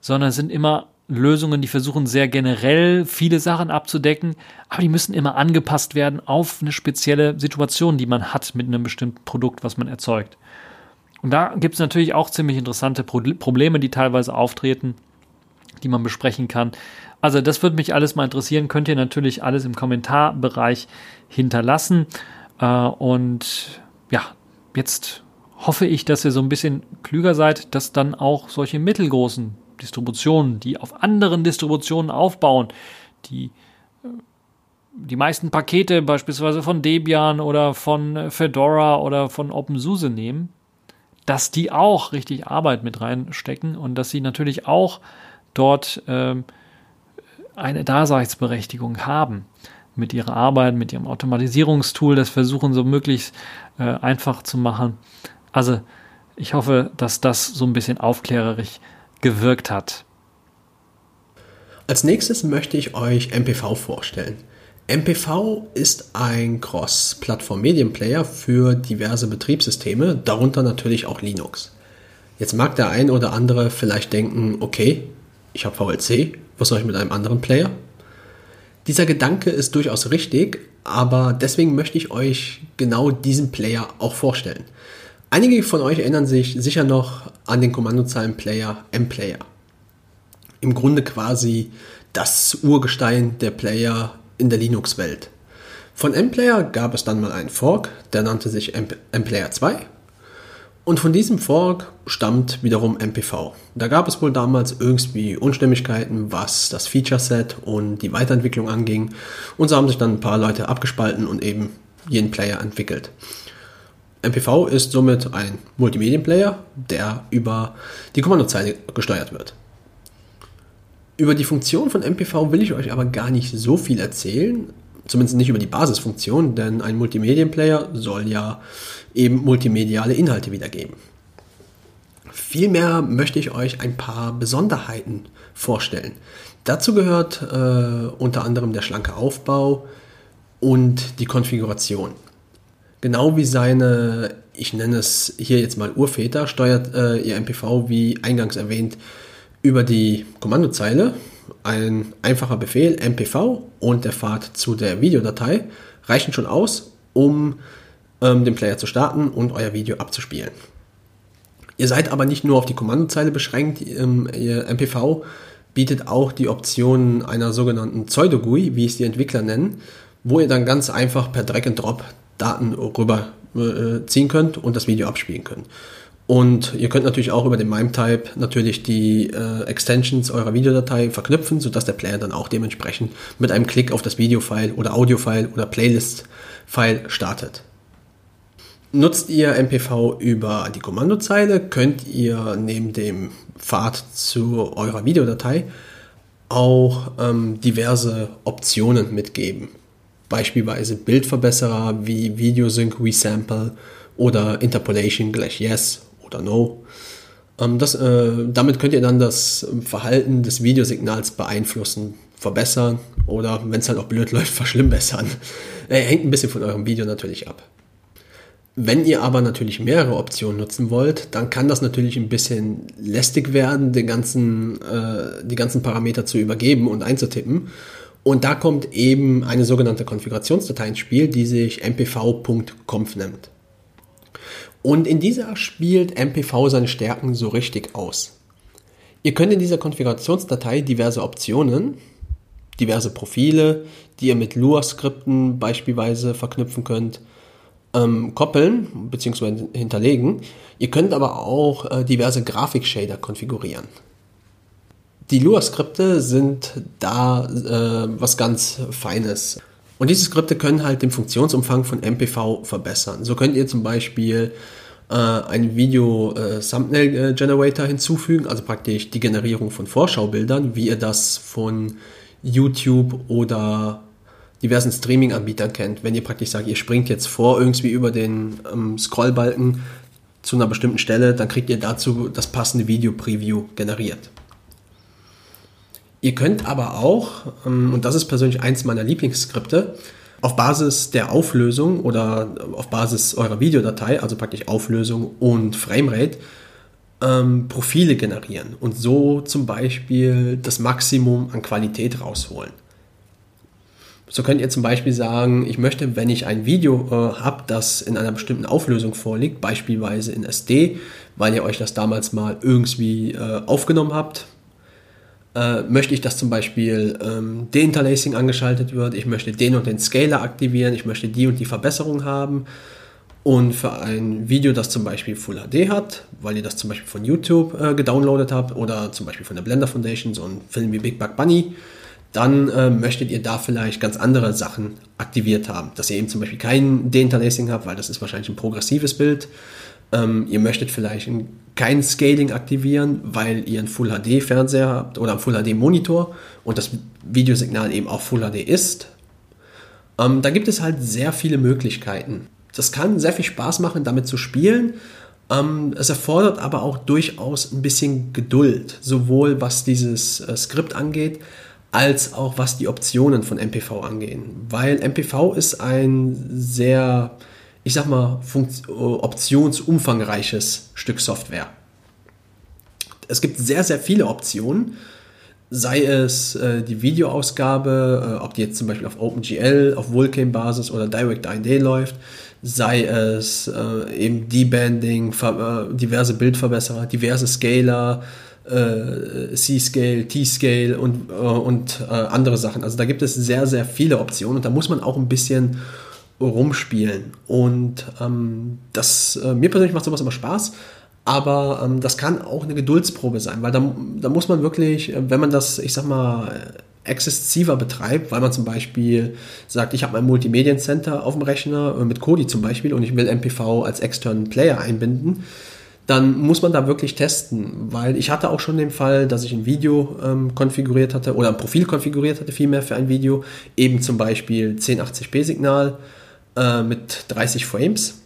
sondern es sind immer Lösungen, die versuchen sehr generell viele Sachen abzudecken, aber die müssen immer angepasst werden auf eine spezielle Situation, die man hat mit einem bestimmten Produkt, was man erzeugt. Und da gibt es natürlich auch ziemlich interessante Pro Probleme, die teilweise auftreten, die man besprechen kann. Also das würde mich alles mal interessieren. Könnt ihr natürlich alles im Kommentarbereich hinterlassen. Äh, und ja, jetzt hoffe ich, dass ihr so ein bisschen klüger seid, dass dann auch solche mittelgroßen Distributionen, die auf anderen Distributionen aufbauen, die äh, die meisten Pakete beispielsweise von Debian oder von Fedora oder von OpenSUSE nehmen, dass die auch richtig Arbeit mit reinstecken und dass sie natürlich auch dort ähm, eine Daseinsberechtigung haben mit ihrer Arbeit, mit ihrem Automatisierungstool, das versuchen so möglichst äh, einfach zu machen. Also ich hoffe, dass das so ein bisschen aufklärerisch gewirkt hat. Als nächstes möchte ich euch MPV vorstellen. MPV ist ein Cross-Plattform-Medienplayer für diverse Betriebssysteme, darunter natürlich auch Linux. Jetzt mag der ein oder andere vielleicht denken, okay, ich habe VLC, was soll ich mit einem anderen Player? Dieser Gedanke ist durchaus richtig, aber deswegen möchte ich euch genau diesen Player auch vorstellen. Einige von euch erinnern sich sicher noch an den Kommandozeilen-Player M-Player. Im Grunde quasi das Urgestein der Player in der Linux-Welt. Von M-Player gab es dann mal einen Fork, der nannte sich M-Player 2 und von diesem Fork stammt wiederum MPV. Da gab es wohl damals irgendwie Unstimmigkeiten, was das Feature-Set und die Weiterentwicklung anging. Und so haben sich dann ein paar Leute abgespalten und eben jeden Player entwickelt. MPV ist somit ein Multimedienplayer, der über die Kommandozeile gesteuert wird. Über die Funktion von MPV will ich euch aber gar nicht so viel erzählen, zumindest nicht über die Basisfunktion, denn ein Multimedienplayer soll ja eben multimediale Inhalte wiedergeben. Vielmehr möchte ich euch ein paar Besonderheiten vorstellen. Dazu gehört äh, unter anderem der schlanke Aufbau und die Konfiguration. Genau wie seine, ich nenne es hier jetzt mal Urväter, steuert äh, ihr MPV, wie eingangs erwähnt, über die Kommandozeile. Ein einfacher Befehl, MPV und der Pfad zu der Videodatei reichen schon aus, um ähm, den Player zu starten und euer Video abzuspielen. Ihr seid aber nicht nur auf die Kommandozeile beschränkt, ähm, ihr MPV bietet auch die Option einer sogenannten Pseudo-GUI, wie es die Entwickler nennen, wo ihr dann ganz einfach per Drag and Drop Daten rüber äh, ziehen könnt und das Video abspielen könnt. Und ihr könnt natürlich auch über den MIME-Type natürlich die äh, Extensions eurer Videodatei verknüpfen, sodass der Player dann auch dementsprechend mit einem Klick auf das Video-File oder Audio-File oder Playlist-File startet. Nutzt ihr MPV über die Kommandozeile, könnt ihr neben dem Pfad zu eurer Videodatei auch ähm, diverse Optionen mitgeben beispielsweise Bildverbesserer wie Videosync Resample oder Interpolation gleich Yes oder No. Ähm, das, äh, damit könnt ihr dann das Verhalten des Videosignals beeinflussen, verbessern oder, wenn es halt auch blöd läuft, verschlimmbessern. Äh, hängt ein bisschen von eurem Video natürlich ab. Wenn ihr aber natürlich mehrere Optionen nutzen wollt, dann kann das natürlich ein bisschen lästig werden, den ganzen, äh, die ganzen Parameter zu übergeben und einzutippen. Und da kommt eben eine sogenannte Konfigurationsdatei ins Spiel, die sich mpv.conf nennt. Und in dieser spielt MPV seine Stärken so richtig aus. Ihr könnt in dieser Konfigurationsdatei diverse Optionen, diverse Profile, die ihr mit Lua-Skripten beispielsweise verknüpfen könnt, ähm, koppeln bzw. hinterlegen. Ihr könnt aber auch äh, diverse Grafik-Shader konfigurieren. Die Lua-Skripte sind da äh, was ganz Feines. Und diese Skripte können halt den Funktionsumfang von MPV verbessern. So könnt ihr zum Beispiel äh, einen Video-Thumbnail-Generator äh, hinzufügen, also praktisch die Generierung von Vorschaubildern, wie ihr das von YouTube oder diversen Streaming-Anbietern kennt. Wenn ihr praktisch sagt, ihr springt jetzt vor irgendwie über den ähm, Scrollbalken zu einer bestimmten Stelle, dann kriegt ihr dazu das passende Video-Preview generiert. Ihr könnt aber auch, ähm, und das ist persönlich eins meiner Lieblingsskripte, auf Basis der Auflösung oder auf Basis eurer Videodatei, also praktisch Auflösung und Framerate, ähm, Profile generieren und so zum Beispiel das Maximum an Qualität rausholen. So könnt ihr zum Beispiel sagen, ich möchte, wenn ich ein Video äh, habe, das in einer bestimmten Auflösung vorliegt, beispielsweise in SD, weil ihr euch das damals mal irgendwie äh, aufgenommen habt, äh, möchte ich, dass zum Beispiel ähm, Deinterlacing angeschaltet wird, ich möchte den und den Scaler aktivieren, ich möchte die und die Verbesserung haben. Und für ein Video, das zum Beispiel Full HD hat, weil ihr das zum Beispiel von YouTube äh, gedownloadet habt oder zum Beispiel von der Blender Foundation, so ein Film wie Big Bug Bunny, dann äh, möchtet ihr da vielleicht ganz andere Sachen aktiviert haben. Dass ihr eben zum Beispiel kein Deinterlacing habt, weil das ist wahrscheinlich ein progressives Bild. Ähm, ihr möchtet vielleicht kein Scaling aktivieren, weil ihr einen Full HD Fernseher habt oder einen Full HD Monitor und das Videosignal eben auch Full HD ist. Ähm, da gibt es halt sehr viele Möglichkeiten. Das kann sehr viel Spaß machen, damit zu spielen. Ähm, es erfordert aber auch durchaus ein bisschen Geduld, sowohl was dieses äh, Skript angeht, als auch was die Optionen von MPV angehen. Weil MPV ist ein sehr ich sag mal, optionsumfangreiches Stück Software. Es gibt sehr, sehr viele Optionen, sei es äh, die Videoausgabe, äh, ob die jetzt zum Beispiel auf OpenGL, auf Vulkan-Basis oder DirectID läuft, sei es äh, eben Debanding, äh, diverse Bildverbesserer, diverse Scaler, äh, C-Scale, T-Scale und, äh, und andere Sachen. Also da gibt es sehr, sehr viele Optionen und da muss man auch ein bisschen rumspielen. Und ähm, das, äh, mir persönlich macht sowas immer Spaß, aber ähm, das kann auch eine Geduldsprobe sein, weil da, da muss man wirklich, äh, wenn man das, ich sag mal, exzessiver betreibt, weil man zum Beispiel sagt, ich habe mein Multimediencenter auf dem Rechner äh, mit Kodi zum Beispiel und ich will MPV als externen Player einbinden, dann muss man da wirklich testen, weil ich hatte auch schon den Fall, dass ich ein Video ähm, konfiguriert hatte oder ein Profil konfiguriert hatte vielmehr für ein Video, eben zum Beispiel 1080p Signal äh, mit 30 Frames.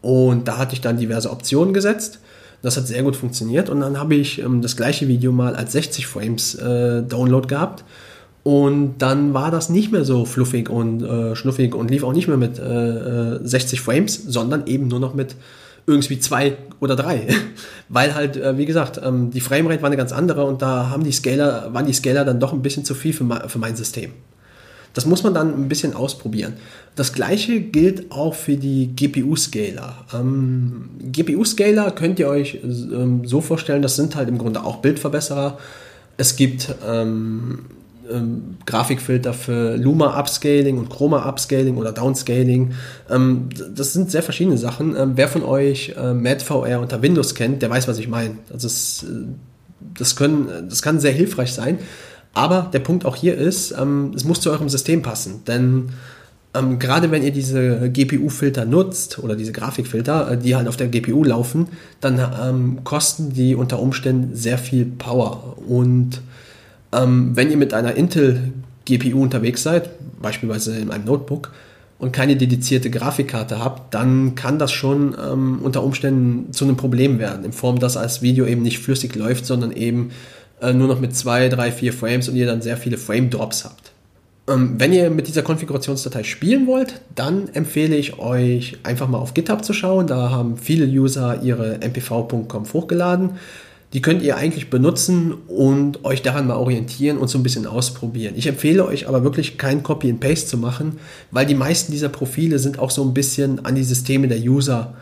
Und da hatte ich dann diverse Optionen gesetzt. Das hat sehr gut funktioniert und dann habe ich ähm, das gleiche Video mal als 60 Frames äh, Download gehabt und dann war das nicht mehr so fluffig und äh, schnuffig und lief auch nicht mehr mit äh, 60 äh, Frames, sondern eben nur noch mit irgendwie zwei oder drei. Weil halt, äh, wie gesagt, ähm, die Framerate war eine ganz andere und da haben die Scaler, waren die Scaler dann doch ein bisschen zu viel für, für mein System. Das muss man dann ein bisschen ausprobieren. Das gleiche gilt auch für die GPU-Scaler. Ähm, GPU-Scaler könnt ihr euch ähm, so vorstellen, das sind halt im Grunde auch Bildverbesserer. Es gibt ähm, ähm, Grafikfilter für Luma Upscaling und Chroma Upscaling oder Downscaling. Ähm, das sind sehr verschiedene Sachen. Ähm, wer von euch äh, MadVR unter Windows kennt, der weiß, was ich meine. Also es, äh, das, können, das kann sehr hilfreich sein. Aber der Punkt auch hier ist, ähm, es muss zu eurem System passen. Denn ähm, gerade wenn ihr diese GPU-Filter nutzt oder diese Grafikfilter, äh, die halt auf der GPU laufen, dann ähm, kosten die unter Umständen sehr viel Power. Und ähm, wenn ihr mit einer Intel GPU unterwegs seid, beispielsweise in einem Notebook, und keine dedizierte Grafikkarte habt, dann kann das schon ähm, unter Umständen zu einem Problem werden, in Form, dass das Video eben nicht flüssig läuft, sondern eben äh, nur noch mit zwei, drei, vier Frames und ihr dann sehr viele Frame-Drops habt. Ähm, wenn ihr mit dieser Konfigurationsdatei spielen wollt, dann empfehle ich euch einfach mal auf GitHub zu schauen. Da haben viele User ihre mpv.conf hochgeladen. Die könnt ihr eigentlich benutzen und euch daran mal orientieren und so ein bisschen ausprobieren. Ich empfehle euch aber wirklich kein Copy and Paste zu machen, weil die meisten dieser Profile sind auch so ein bisschen an die Systeme der User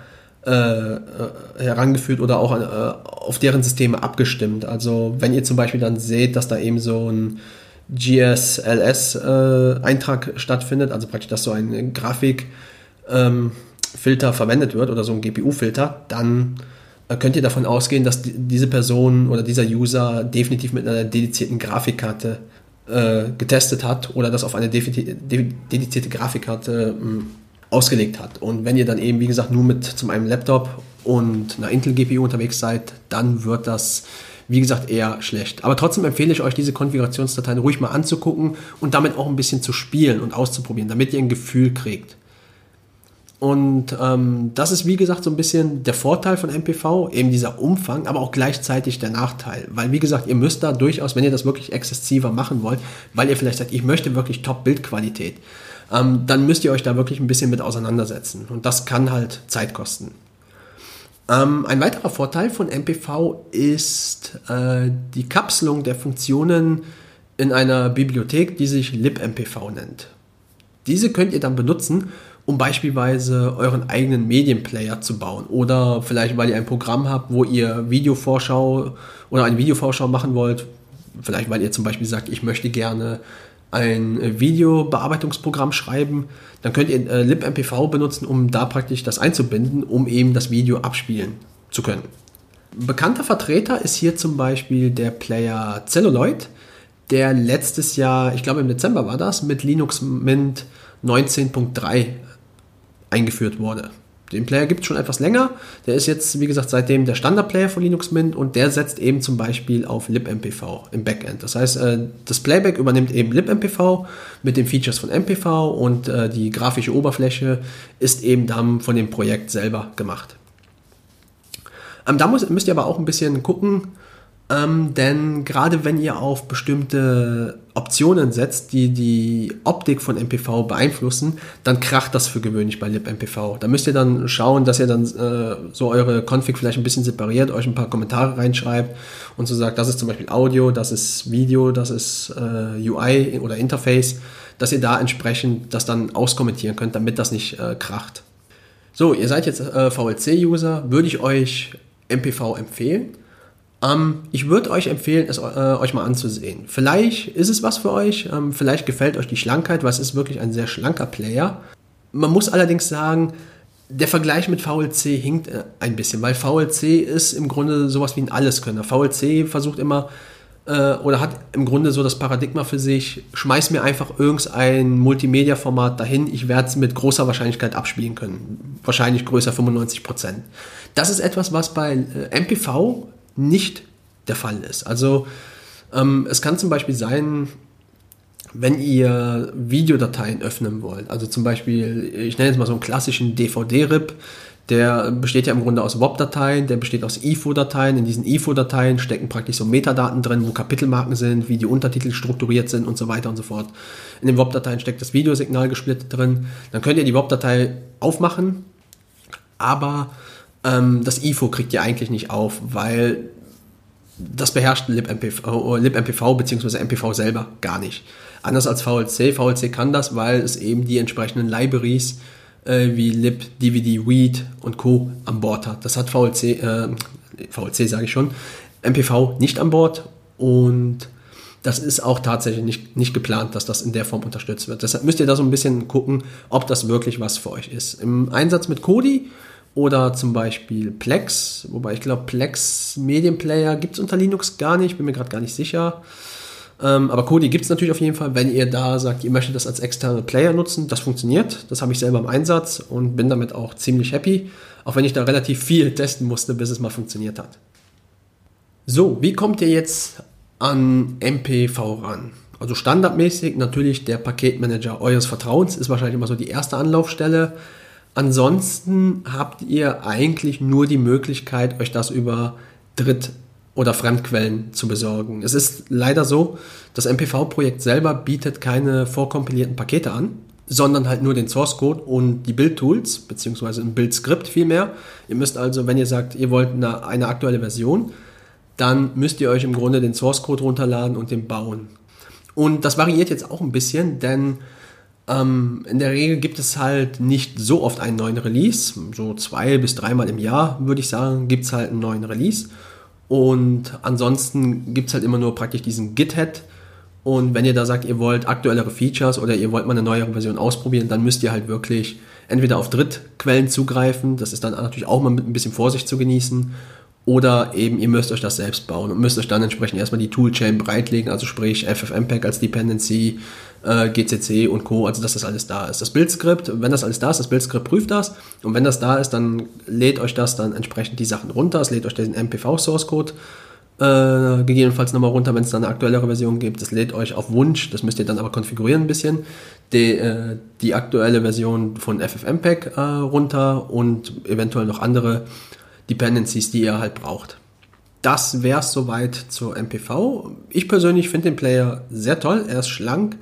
äh, äh, herangeführt oder auch äh, auf deren Systeme abgestimmt. Also wenn ihr zum Beispiel dann seht, dass da eben so ein GSLS-Eintrag äh, stattfindet, also praktisch, dass so ein Grafikfilter ähm, verwendet wird oder so ein GPU-Filter, dann könnt ihr davon ausgehen, dass diese Person oder dieser User definitiv mit einer dedizierten Grafikkarte äh, getestet hat oder das auf eine dedizierte Grafikkarte äh, ausgelegt hat. Und wenn ihr dann eben, wie gesagt, nur mit zum einem Laptop und einer Intel-GPU unterwegs seid, dann wird das, wie gesagt, eher schlecht. Aber trotzdem empfehle ich euch, diese Konfigurationsdateien ruhig mal anzugucken und damit auch ein bisschen zu spielen und auszuprobieren, damit ihr ein Gefühl kriegt. Und ähm, das ist, wie gesagt, so ein bisschen der Vorteil von MPV, eben dieser Umfang, aber auch gleichzeitig der Nachteil. Weil, wie gesagt, ihr müsst da durchaus, wenn ihr das wirklich exzessiver machen wollt, weil ihr vielleicht sagt, ich möchte wirklich Top-Bildqualität, ähm, dann müsst ihr euch da wirklich ein bisschen mit auseinandersetzen. Und das kann halt Zeit kosten. Ähm, ein weiterer Vorteil von MPV ist äh, die Kapselung der Funktionen in einer Bibliothek, die sich libmpv nennt. Diese könnt ihr dann benutzen, um beispielsweise euren eigenen Medienplayer zu bauen. Oder vielleicht, weil ihr ein Programm habt, wo ihr Videovorschau oder eine Videovorschau machen wollt. Vielleicht, weil ihr zum Beispiel sagt, ich möchte gerne ein Videobearbeitungsprogramm schreiben, dann könnt ihr äh, libmpv benutzen, um da praktisch das einzubinden, um eben das Video abspielen zu können. Bekannter Vertreter ist hier zum Beispiel der Player Celluloid, der letztes Jahr, ich glaube im Dezember war das, mit Linux Mint 19.3 eingeführt wurde. Den Player gibt es schon etwas länger. Der ist jetzt, wie gesagt, seitdem der Standard-Player von Linux Mint und der setzt eben zum Beispiel auf libmpv im Backend. Das heißt, äh, das Playback übernimmt eben libmpv mit den Features von MPV und äh, die grafische Oberfläche ist eben dann von dem Projekt selber gemacht. Ähm, da müsst ihr aber auch ein bisschen gucken, ähm, denn gerade wenn ihr auf bestimmte Optionen setzt, die die Optik von MPV beeinflussen, dann kracht das für gewöhnlich bei libmpv. Da müsst ihr dann schauen, dass ihr dann äh, so eure Config vielleicht ein bisschen separiert, euch ein paar Kommentare reinschreibt und so sagt, das ist zum Beispiel Audio, das ist Video, das ist äh, UI oder Interface, dass ihr da entsprechend das dann auskommentieren könnt, damit das nicht äh, kracht. So, ihr seid jetzt äh, VLC-User, würde ich euch MPV empfehlen. Ähm, ich würde euch empfehlen, es äh, euch mal anzusehen. Vielleicht ist es was für euch, ähm, vielleicht gefällt euch die Schlankheit, weil es ist wirklich ein sehr schlanker Player. Man muss allerdings sagen, der Vergleich mit VLC hinkt äh, ein bisschen, weil VLC ist im Grunde sowas wie ein Alleskönner. VLC versucht immer äh, oder hat im Grunde so das Paradigma für sich, schmeiß mir einfach irgendein Multimedia-Format dahin, ich werde es mit großer Wahrscheinlichkeit abspielen können. Wahrscheinlich größer 95%. Das ist etwas, was bei äh, MPV nicht der Fall ist. Also ähm, es kann zum Beispiel sein, wenn ihr Videodateien öffnen wollt, also zum Beispiel, ich nenne jetzt mal so einen klassischen DVD-RIP, Der besteht ja im Grunde aus WOP-Dateien, der besteht aus IFO-Dateien. In diesen IFO-Dateien stecken praktisch so Metadaten drin, wo Kapitelmarken sind, wie die Untertitel strukturiert sind und so weiter und so fort. In den WOP-Dateien steckt das Videosignal gesplittet drin. Dann könnt ihr die WOP-Datei aufmachen, aber ähm, das IFO kriegt ihr eigentlich nicht auf, weil das beherrscht libMPV, libMPV bzw. MPV selber gar nicht. Anders als VLC. VLC kann das, weil es eben die entsprechenden Libraries äh, wie lib, DVD, Read und Co. an Bord hat. Das hat VLC, äh, VLC sage ich schon, MPV nicht an Bord und das ist auch tatsächlich nicht, nicht geplant, dass das in der Form unterstützt wird. Deshalb müsst ihr da so ein bisschen gucken, ob das wirklich was für euch ist. Im Einsatz mit Kodi oder zum Beispiel Plex, wobei ich glaube, Plex Medienplayer gibt es unter Linux gar nicht, bin mir gerade gar nicht sicher. Ähm, aber Kodi gibt es natürlich auf jeden Fall, wenn ihr da sagt, ihr möchtet das als externe Player nutzen. Das funktioniert. Das habe ich selber im Einsatz und bin damit auch ziemlich happy. Auch wenn ich da relativ viel testen musste, bis es mal funktioniert hat. So, wie kommt ihr jetzt an MPV ran? Also standardmäßig natürlich der Paketmanager eures Vertrauens ist wahrscheinlich immer so die erste Anlaufstelle. Ansonsten habt ihr eigentlich nur die Möglichkeit, euch das über Dritt- oder Fremdquellen zu besorgen. Es ist leider so, das MPV-Projekt selber bietet keine vorkompilierten Pakete an, sondern halt nur den Source Code und die Build-Tools, beziehungsweise ein Build-Skript vielmehr. Ihr müsst also, wenn ihr sagt, ihr wollt eine, eine aktuelle Version, dann müsst ihr euch im Grunde den Source Code runterladen und den bauen. Und das variiert jetzt auch ein bisschen, denn ähm, in der Regel gibt es halt nicht so oft einen neuen Release. So zwei bis dreimal im Jahr, würde ich sagen, gibt es halt einen neuen Release. Und ansonsten gibt es halt immer nur praktisch diesen Git-Head. Und wenn ihr da sagt, ihr wollt aktuellere Features oder ihr wollt mal eine neuere Version ausprobieren, dann müsst ihr halt wirklich entweder auf Drittquellen zugreifen, das ist dann natürlich auch mal mit ein bisschen Vorsicht zu genießen, oder eben ihr müsst euch das selbst bauen und müsst euch dann entsprechend erstmal die Toolchain bereitlegen, also sprich FFmpeg als Dependency, äh, GCC und Co., also dass das alles da ist. Das Bildskript, wenn das alles da ist, das Bildskript prüft das und wenn das da ist, dann lädt euch das dann entsprechend die Sachen runter, es lädt euch den MPV-Source-Code äh, gegebenenfalls nochmal runter, wenn es dann eine aktuellere Version gibt. Das lädt euch auf Wunsch, das müsst ihr dann aber konfigurieren ein bisschen, die, äh, die aktuelle Version von FFmpeg äh, runter und eventuell noch andere Dependencies, die ihr halt braucht. Das wäre es soweit zur MPV. Ich persönlich finde den Player sehr toll. Er ist schlank.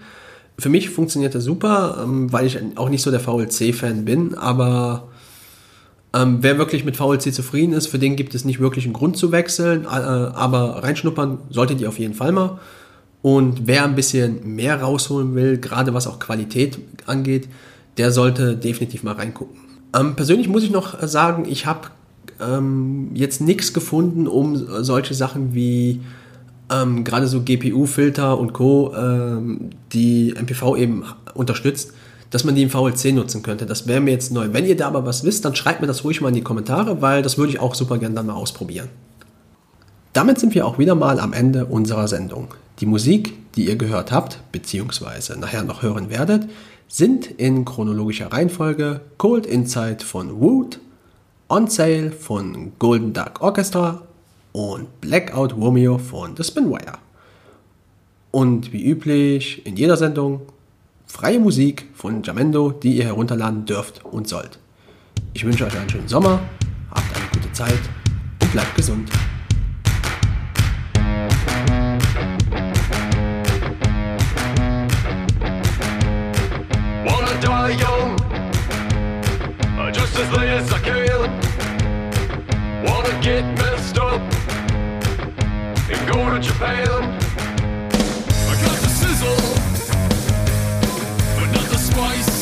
Für mich funktioniert er super, ähm, weil ich auch nicht so der VLC-Fan bin. Aber ähm, wer wirklich mit VLC zufrieden ist, für den gibt es nicht wirklich einen Grund zu wechseln. Äh, aber reinschnuppern solltet ihr auf jeden Fall mal. Und wer ein bisschen mehr rausholen will, gerade was auch Qualität angeht, der sollte definitiv mal reingucken. Ähm, persönlich muss ich noch sagen, ich habe ähm, jetzt nichts gefunden, um solche Sachen wie ähm, gerade so GPU-Filter und Co., ähm, die MPV eben unterstützt, dass man die im VLC nutzen könnte. Das wäre mir jetzt neu. Wenn ihr da aber was wisst, dann schreibt mir das ruhig mal in die Kommentare, weil das würde ich auch super gerne dann mal ausprobieren. Damit sind wir auch wieder mal am Ende unserer Sendung. Die Musik, die ihr gehört habt, beziehungsweise nachher noch hören werdet, sind in chronologischer Reihenfolge Cold Insight von Wood, On Sale von Golden Duck Orchestra und Blackout Romeo von The Spinwire. Und wie üblich in jeder Sendung freie Musik von Jamendo, die ihr herunterladen dürft und sollt. Ich wünsche euch einen schönen Sommer, habt eine gute Zeit und bleibt gesund. As late as I can. Wanna get messed up and go to Japan. I got the sizzle, but not the spice.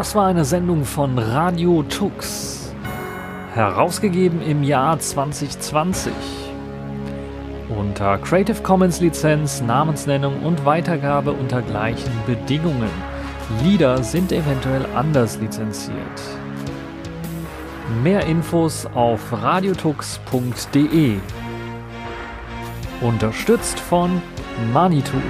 Das war eine Sendung von Radio Tux, herausgegeben im Jahr 2020. Unter Creative Commons Lizenz, Namensnennung und Weitergabe unter gleichen Bedingungen. Lieder sind eventuell anders lizenziert. Mehr Infos auf radiotux.de. Unterstützt von Manitou.